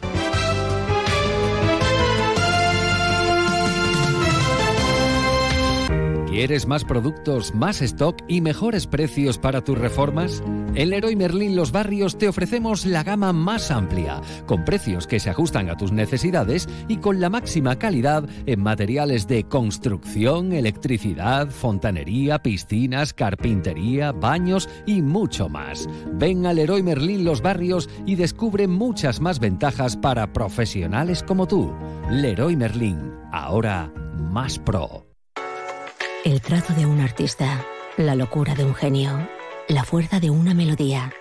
¿Quieres más productos, más stock y mejores precios para tus reformas? En Leroy Merlin Los Barrios te ofrecemos la gama más amplia, con precios que se ajustan a tus necesidades y con la máxima calidad en materiales de construcción, electricidad, fontanería, piscinas, carpintería, baños y mucho más. Ven a Leroy Merlin Los Barrios y descubre muchas más ventajas para profesionales como tú. Leroy Merlin, ahora más pro. El trazo de un artista, la locura de un genio, la fuerza de una melodía.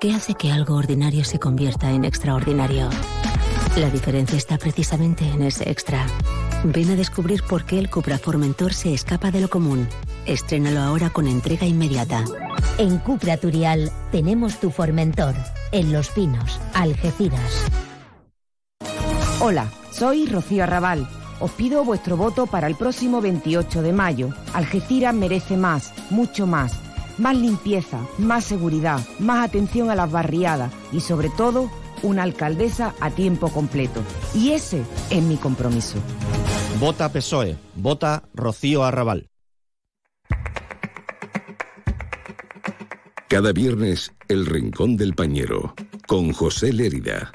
¿Qué hace que algo ordinario se convierta en extraordinario? La diferencia está precisamente en ese extra. Ven a descubrir por qué el Cupra Formentor se escapa de lo común. Estrénalo ahora con entrega inmediata. En Cupra Turial tenemos tu Formentor, en Los Pinos, Algeciras. Hola, soy Rocío Arrabal os pido vuestro voto para el próximo 28 de mayo. Algeciras merece más, mucho más. Más limpieza, más seguridad, más atención a las barriadas y sobre todo una alcaldesa a tiempo completo. Y ese es mi compromiso. Vota PSOE, vota Rocío Arrabal. Cada viernes, El Rincón del Pañero, con José Lérida.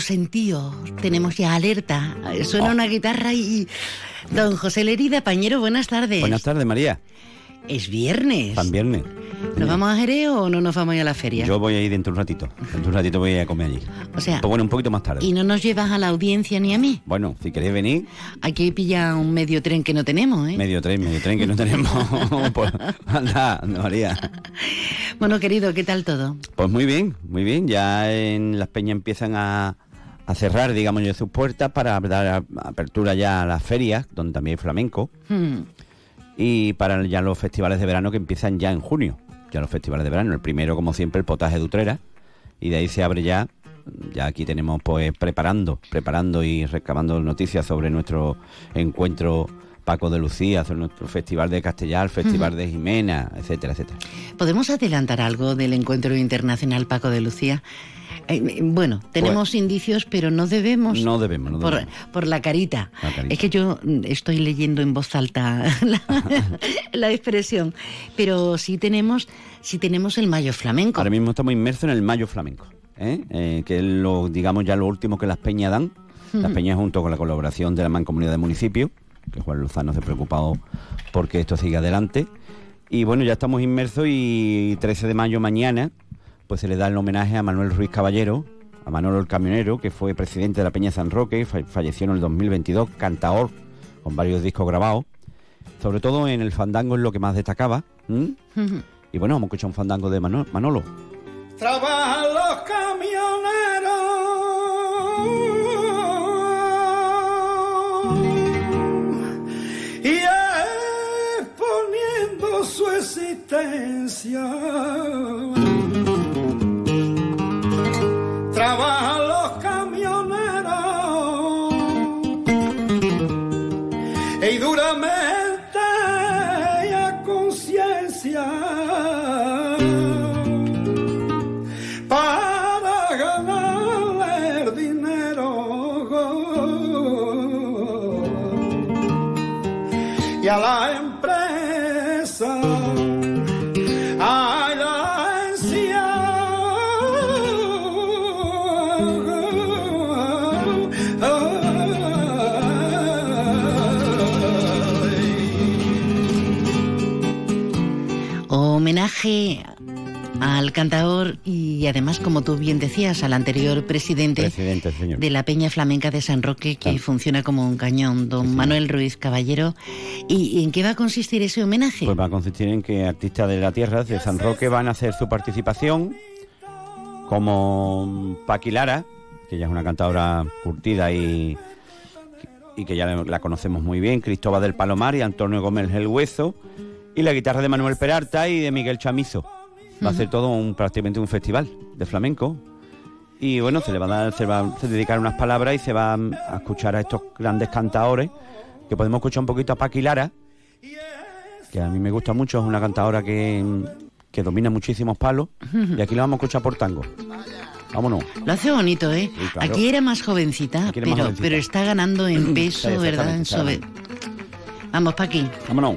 Sentido, tenemos ya alerta. Suena oh. una guitarra y... Don José Lerida, Pañero, buenas tardes. Buenas tardes, María. Es viernes. Tan viernes. ¿Nos vamos a Jerez o no nos vamos a ir a la feria? Yo voy a ir dentro de un ratito. Dentro de un ratito voy a comer allí. O sea... Pues bueno, un poquito más tarde. ¿Y no nos llevas a la audiencia ni a mí? Bueno, si queréis venir... Aquí pilla un medio tren que no tenemos, ¿eh? Medio tren, medio tren que no tenemos. pues anda, María. Bueno, querido, ¿qué tal todo? Pues muy bien, muy bien. Ya en Las Peñas empiezan a a cerrar, digamos, ya sus puertas para dar apertura ya a las ferias, donde también hay flamenco, hmm. y para ya los festivales de verano que empiezan ya en junio, ya los festivales de verano. El primero, como siempre, el potaje de Utrera, y de ahí se abre ya, ya aquí tenemos pues preparando, preparando y recabando noticias sobre nuestro encuentro Paco de Lucía, sobre nuestro Festival de Castellar, Festival de Jimena, etcétera, etcétera. ¿Podemos adelantar algo del encuentro internacional Paco de Lucía? Eh, bueno, tenemos pues indicios, pero no debemos. No debemos, no debemos. Por, la, carita. Es que yo estoy leyendo en voz alta la, expresión, pero sí tenemos, sí tenemos el Mayo Flamenco. Ahora mismo estamos inmersos en el Mayo Flamenco, ¿eh? Eh, que es lo, digamos, ya lo último que las peñas dan. Las peñas junto con la colaboración de la Mancomunidad de Municipios, que Juan Luzano se ha preocupado porque esto siga adelante. Y bueno, ya estamos inmersos y 13 de mayo mañana pues se le da el homenaje a Manuel Ruiz Caballero, a Manolo el Camionero, que fue presidente de la Peña San Roque, falleció en el 2022, cantaor, con varios discos grabados. Sobre todo en el fandango es lo que más destacaba. y bueno, vamos a escuchar un fandango de Manolo. Trabajan los camioneros y exponiendo su existencia homenaje al cantador y además, como tú bien decías, al anterior presidente, de la Peña Flamenca de San Roque, que funciona como un cañón, don Manuel Ruiz Caballero. ¿Y, en qué va a consistir ese homenaje? Pues va a consistir en que artistas de la tierra de San Roque van a hacer su participación, como Paquilara, que ya es una cantadora curtida y, y que ya la conocemos muy bien, Cristóbal del Palomar y Antonio Gómez el Hueso y la guitarra de Manuel Peralta y de Miguel Chamizo. Va a ser todo un, prácticamente un festival de flamenco. Y bueno, se le va a dar, se va a dedicar unas palabras y se va a escuchar a estos grandes cantadores, que podemos escuchar un poquito a Paqui Lara, que a mí me gusta mucho, es una cantadora que, que domina muchísimos palos y aquí la vamos a escuchar por tango. Vámonos. Lo hace bonito, ¿eh? Sí, claro. Aquí era más jovencita, pero, jovencita. pero está ganando en peso, ¿verdad? En Vamos, Paqui. Vámonos.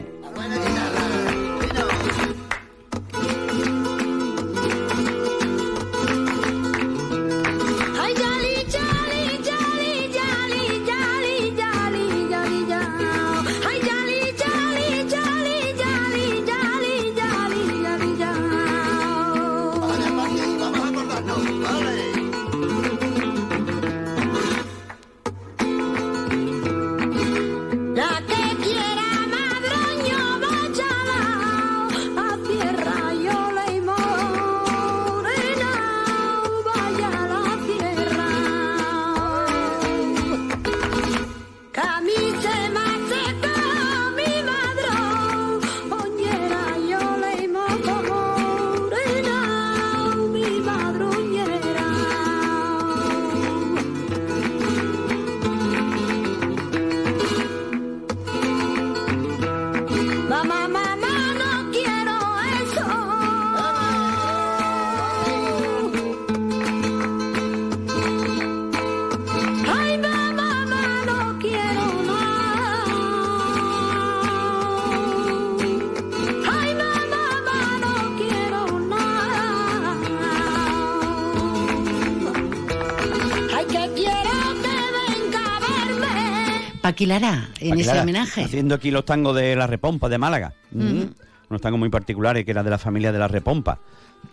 Lara, en ese homenaje. Haciendo aquí los tangos de la Repompa de Málaga. Ujú. Mm. Unos tangos muy particulares que eran de la familia de la Repompa.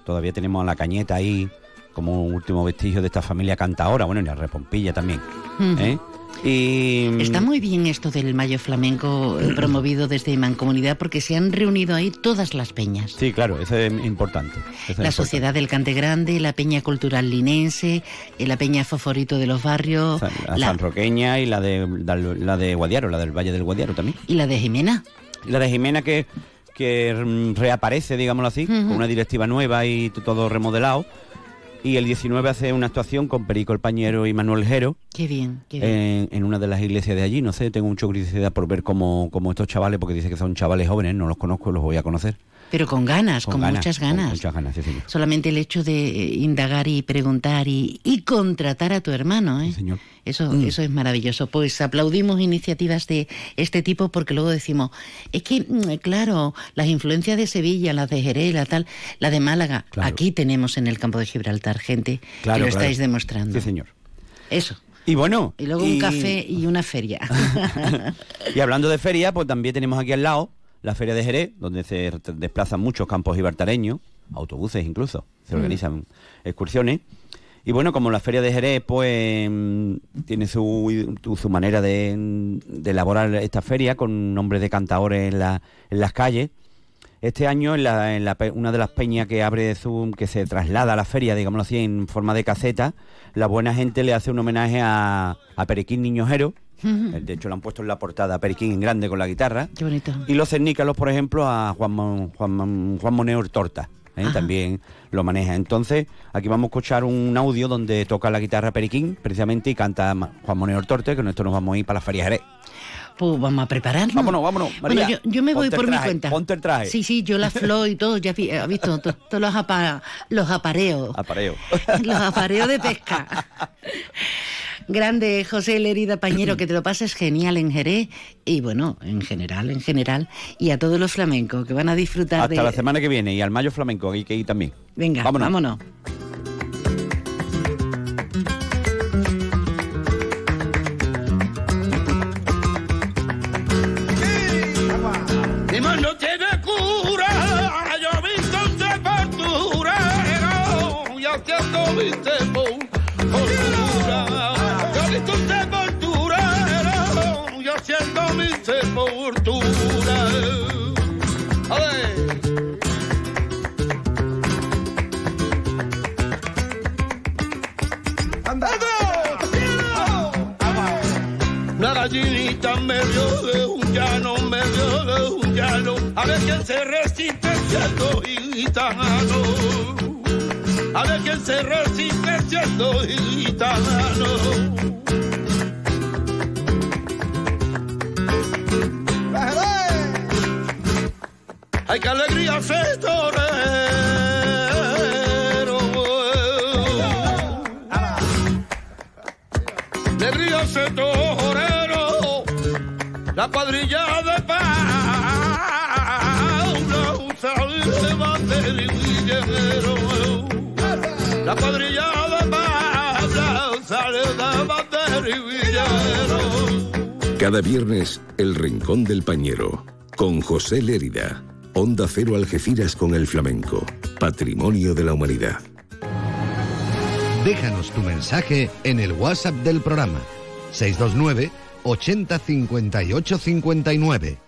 Todavía tenemos a la cañeta ahí como un último vestigio de esta familia cantaora. Bueno, y la Repompilla también. ¿eh? Y Está muy bien esto del Mayo Flamenco eh, promovido desde Mancomunidad porque se han reunido ahí todas las peñas. Sí, claro, eso es importante. eso es La importante. Sociedad del Cante Grande, la Peña Cultural Linense, eh, la Peña Foforito de los Barrios, La la- Sanroqueña y la de, la, la de Guadiaro, la del Valle del Guadiaro también. y la de Jimena. La de Jimena que, que mm, reaparece, digámoslo así, con una directiva nueva y todo remodelado. Y el 19 hace una actuación con Perico el Pañero y Manuel Jero Qué bien, qué bien. en, en una de las iglesias de allí. No sé, tengo mucha curiosidad por ver cómo, cómo estos chavales, porque dice que son chavales jóvenes, no los conozco, los voy a conocer. Pero con ganas, con, muchas con ganas. muchas ganas, sí, señor. Solamente el hecho de eh, indagar y preguntar y, y contratar a tu hermano, ¿eh? señor. Eso, Mm. eso es maravilloso. Pues aplaudimos iniciativas de este tipo porque luego decimos, es que, mm, claro, las influencias de Sevilla, las de Jerez, la tal, la de Málaga, aquí tenemos en el campo de Gibraltar gente Claro, que lo claro. estáis demostrando. Sí, señor. Eso. Y bueno. Y luego un café y una feria. Y hablando de feria, pues también tenemos aquí al lado la Feria de Jerez, donde se desplazan muchos campos gibraltareños, autobuses incluso, se Mm. organizan excursiones. Y bueno, como la Feria de Jerez, pues mm, tiene su, su manera de, de elaborar esta feria con nombres de cantadores en, la- en las calles. Este año, en, la- en la una de las peñas que abre su, que se traslada a la feria, digámoslo así, en forma de caseta, la buena gente le hace un homenaje a, a Perequín Niñojero. Ujú. De hecho, lo han puesto en la portada a Periquín en grande con la guitarra. Qué bonito. Y los cernícalos, por ejemplo, a Juan, Mon- Juan, Juan Moneo Torta. ¿eh? También lo maneja. Entonces, aquí vamos a escuchar un audio donde toca la guitarra Periquín, precisamente, y canta Juan Moneo Torte, que nosotros nos vamos a ir para la Feria Jerez. Pues vamos a prepararnos. Vámonos, vámonos. María, bueno, yo, yo me voy por mi cuenta. ponte el traje. Sí, sí, yo la flor y todo, ya vi- has visto, to- todos los, apa- los apareos. Apareo. Los apareos de pesca. Grande José Lerida Pañero, que te lo pases genial en Jerez y bueno, en general, en general, y a todos los flamencos que van a disfrutar Hasta de... la semana que viene y al Mayo Flamenco, hay que ir también. Venga, Vámonos. vámonos. Siendo gitano. Cada viernes, El Rincón del Pañero, con José Lérida. Onda Cero Algeciras con el flamenco. Patrimonio de la humanidad. Déjanos tu mensaje en el WhatsApp del programa 629 80 58 59.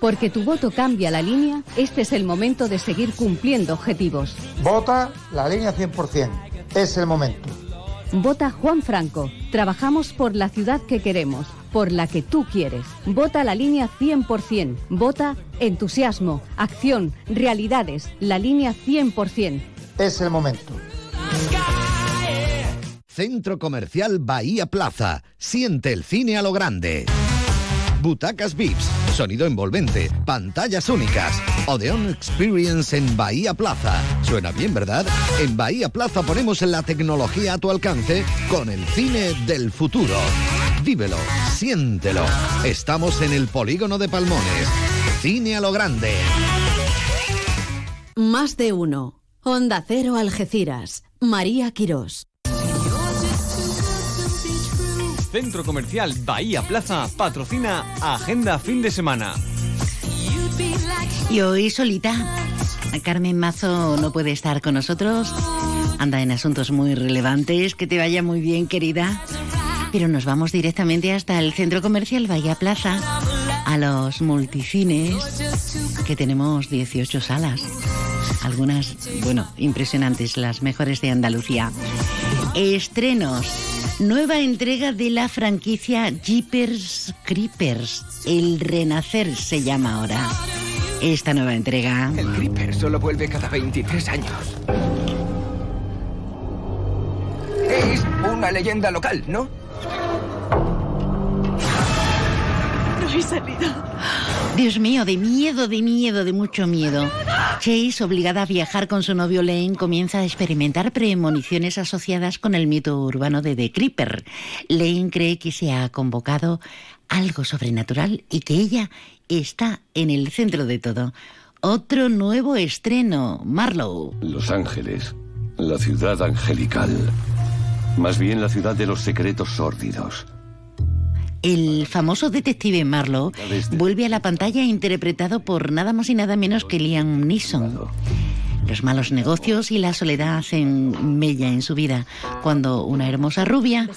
Porque tu voto cambia la línea, este es el momento de seguir cumpliendo objetivos. Vota la línea 100%. Es el momento. Vota Juan Franco. Trabajamos por la ciudad que queremos, por la que tú quieres. Vota la línea 100%. Vota entusiasmo, acción, realidades. La línea 100%. Es el momento. Centro Comercial Bahía Plaza. Siente el cine a lo grande. Butacas VIPs, sonido envolvente, pantallas únicas. Odeon Experience en Bahía Plaza. Suena bien, ¿verdad? En Bahía Plaza ponemos la tecnología a tu alcance con el cine del futuro. Vívelo, siéntelo. Estamos en el polígono de Palmones. Cine a lo grande. Más de uno. Onda Cero Algeciras. María Quirós. Centro Comercial Bahía Plaza patrocina Agenda Fin de Semana. Y hoy solita, Carmen Mazo no puede estar con nosotros. Anda en asuntos muy relevantes. Que te vaya muy bien, querida. Pero nos vamos directamente hasta el Centro Comercial Bahía Plaza, a los multicines, que tenemos 18 salas. Algunas, bueno, impresionantes, las mejores de Andalucía. Estrenos. Nueva entrega de la franquicia Jeepers Creepers. El Renacer se llama ahora. Esta nueva entrega. El Creeper solo vuelve cada 23 años. Es una leyenda local, ¿no? No. Dios mío, de miedo, de miedo, de mucho miedo. Chase, obligada a viajar con su novio Lane, comienza a experimentar premoniciones asociadas con el mito urbano de The Creeper. Lane cree que se ha convocado algo sobrenatural y que ella está en el centro de todo. Otro nuevo estreno, Marlowe. Los Ángeles, la ciudad angelical. Más bien la ciudad de los secretos sórdidos. El famoso detective Marlowe vuelve a la pantalla interpretado por nada más y nada menos que Liam Neeson. Los malos negocios y la soledad hacen mella en su vida cuando una hermosa rubia,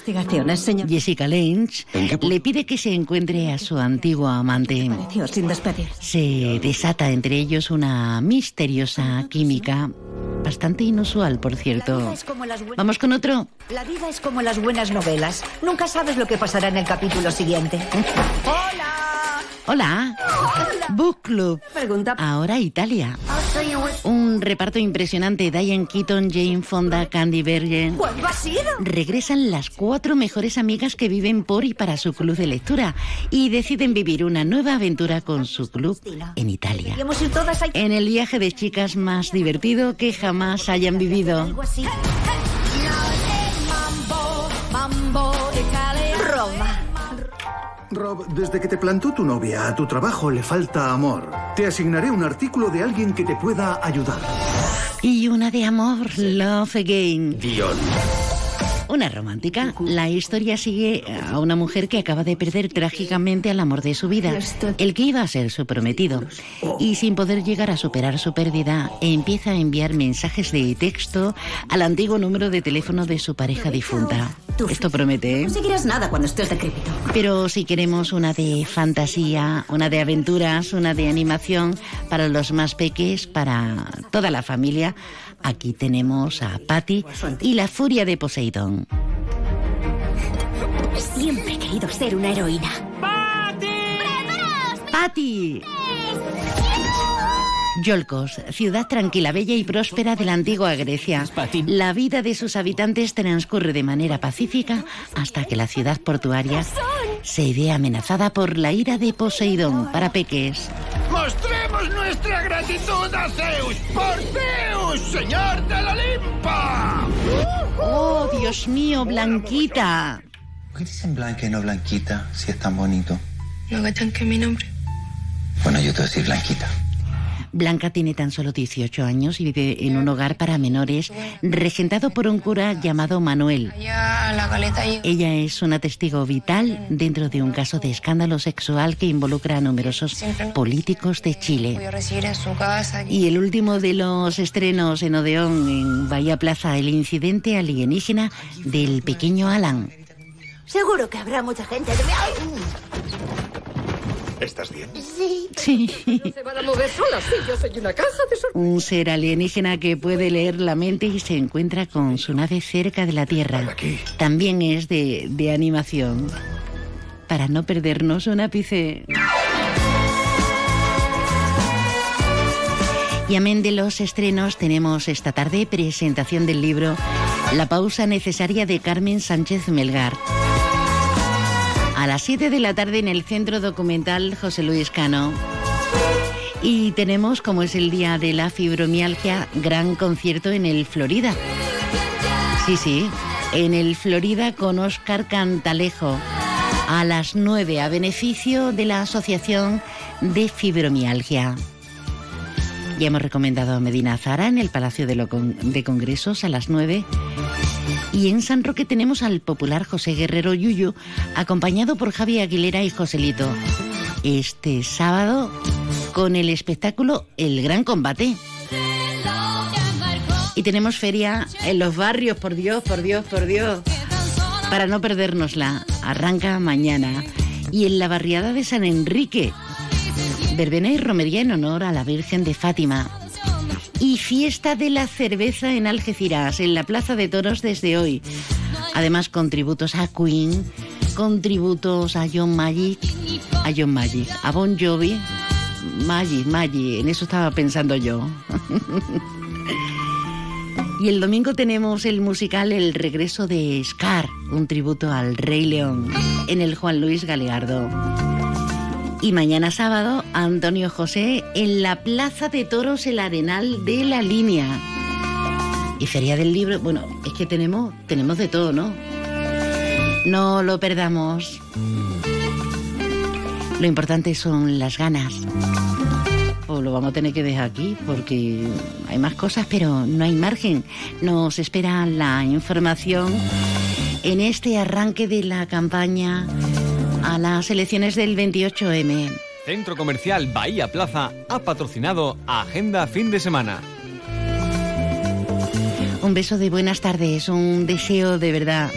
Jessica Lange, le pide que se encuentre a su antiguo amante. sin. Se desata entre ellos una misteriosa química, bastante inusual, por cierto. Vamos con otro. La vida es como las buenas novelas. Nunca sabes lo que pasará en el capítulo siguiente. Hola. Book Club. Ahora Italia. Un reparto impresionante. Diane Keaton, Jane Fonda, Candy Bergen. ¿Cuándo ha sido? Regresan las cuatro mejores amigas que viven por y para su club de lectura y deciden vivir una nueva aventura con su club en Italia. En el viaje de chicas más divertido que jamás hayan vivido. Rob, desde que te plantó tu novia, a tu trabajo le falta amor. Te asignaré un artículo de alguien que te pueda ayudar. Y una de amor, Love Again. Guión. Una romántica. La historia sigue a una mujer que acaba de perder trágicamente al amor de su vida, el que iba a ser su prometido. Y sin poder llegar a superar su pérdida, empieza a enviar mensajes de texto al antiguo número de teléfono de su pareja difunta. Esto promete, ¿eh? No conseguirás nada cuando estés decrépito. Pero si queremos una de fantasía, una de aventuras, una de animación para los más peques, para toda la familia, aquí tenemos a Patty y la furia de Poseidón. Siempre he querido ser una heroína. ¡Patty! Yolcos, ciudad tranquila, bella y próspera de la antigua Grecia. La vida de sus habitantes transcurre de manera pacífica hasta que la ciudad portuaria se ve amenazada por la ira de Poseidón para peques. Mostremos nuestra gratitud a Zeus por Zeus, señor del Olimpo. ¡Oh, Dios mío, Blanquita! ¿Por qué dicen Blanca y no Blanquita si es tan bonito? ¿No cachan que es mi nombre? Bueno, yo te voy a decir Blanquita. Blanca tiene tan solo 18 años y vive en un hogar para menores regentado por un cura llamado Manuel. Ella es una testigo vital dentro de un caso de escándalo sexual que involucra a numerosos políticos de Chile. Y el último de los estrenos en Odeón, en Bahía Plaza, el incidente alienígena del pequeño Alan. Seguro que habrá mucha gente. ¿Estás bien? Sí. Sí. Se van a mover solas. Sí, yo soy una caja de sorpresas. Un ser alienígena que puede leer la mente y se encuentra con su nave cerca de la Tierra. También es de, de animación. Para no perdernos un ápice. Y amén de los estrenos, tenemos esta tarde presentación del libro La pausa necesaria de Carmen Sánchez Melgar. A las 7 de la tarde en el Centro Documental José Luis Cano. Y tenemos, como es el día de la fibromialgia, gran concierto en el Florida. Sí, sí, en el Florida con Oscar Cantalejo. A las 9 a beneficio de la Asociación de Fibromialgia. Ya hemos recomendado a Medina Zara en el Palacio de, de Congresos a las 9. Y en San Roque tenemos al popular José Guerrero Yuyu, acompañado por Javi Aguilera y Joselito. Este sábado con el espectáculo El Gran Combate. Y tenemos feria en los barrios, por Dios, por Dios, por Dios. Para no perdérnosla, arranca mañana. Y en la barriada de San Enrique, verbena y romería en honor a la Virgen de Fátima. Y fiesta de la cerveza en Algeciras, en la Plaza de Toros desde hoy. Además, contributos a Queen, contributos a John Magic, a John Magic, a Bon Jovi, Magic, Magic, en eso estaba pensando yo. y el domingo tenemos el musical El regreso de Scar, un tributo al Rey León, en el Juan Luis Galeardo. Y mañana sábado, Antonio José en la Plaza de Toros El Arenal de la Línea. Y Feria del Libro, bueno, es que tenemos, tenemos de todo, ¿no? No lo perdamos. Lo importante son las ganas. O lo vamos a tener que dejar aquí porque hay más cosas, pero no hay margen. Nos espera la información en este arranque de la campaña a las elecciones del 28M. Centro Comercial Bahía Plaza ha patrocinado Agenda Fin de Semana. Un beso de buenas tardes, un deseo de verdad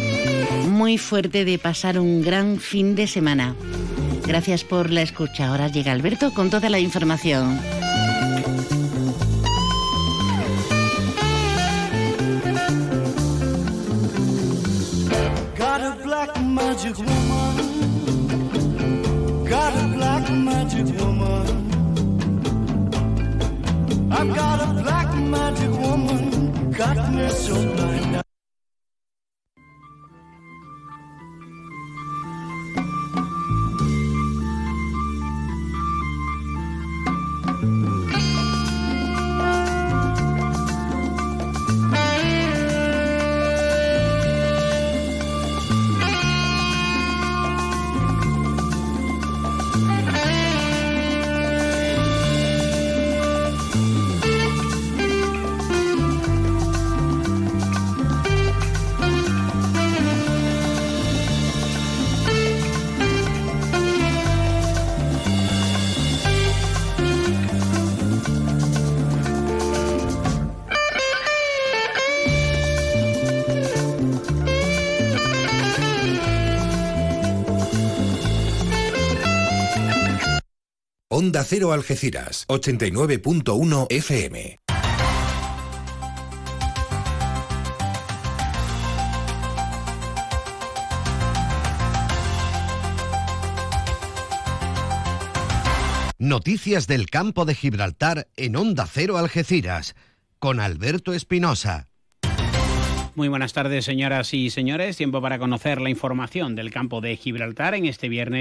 muy fuerte de pasar un gran fin de semana. Gracias por la escucha. Ahora llega Alberto con toda la información. to Tillman. I've got a Cero Algeciras, 89.1 FM. Noticias del campo de Gibraltar en Onda Cero Algeciras, con Alberto Espinosa. Muy buenas tardes, señoras y señores. Tiempo para conocer la información del campo de Gibraltar en este viernes.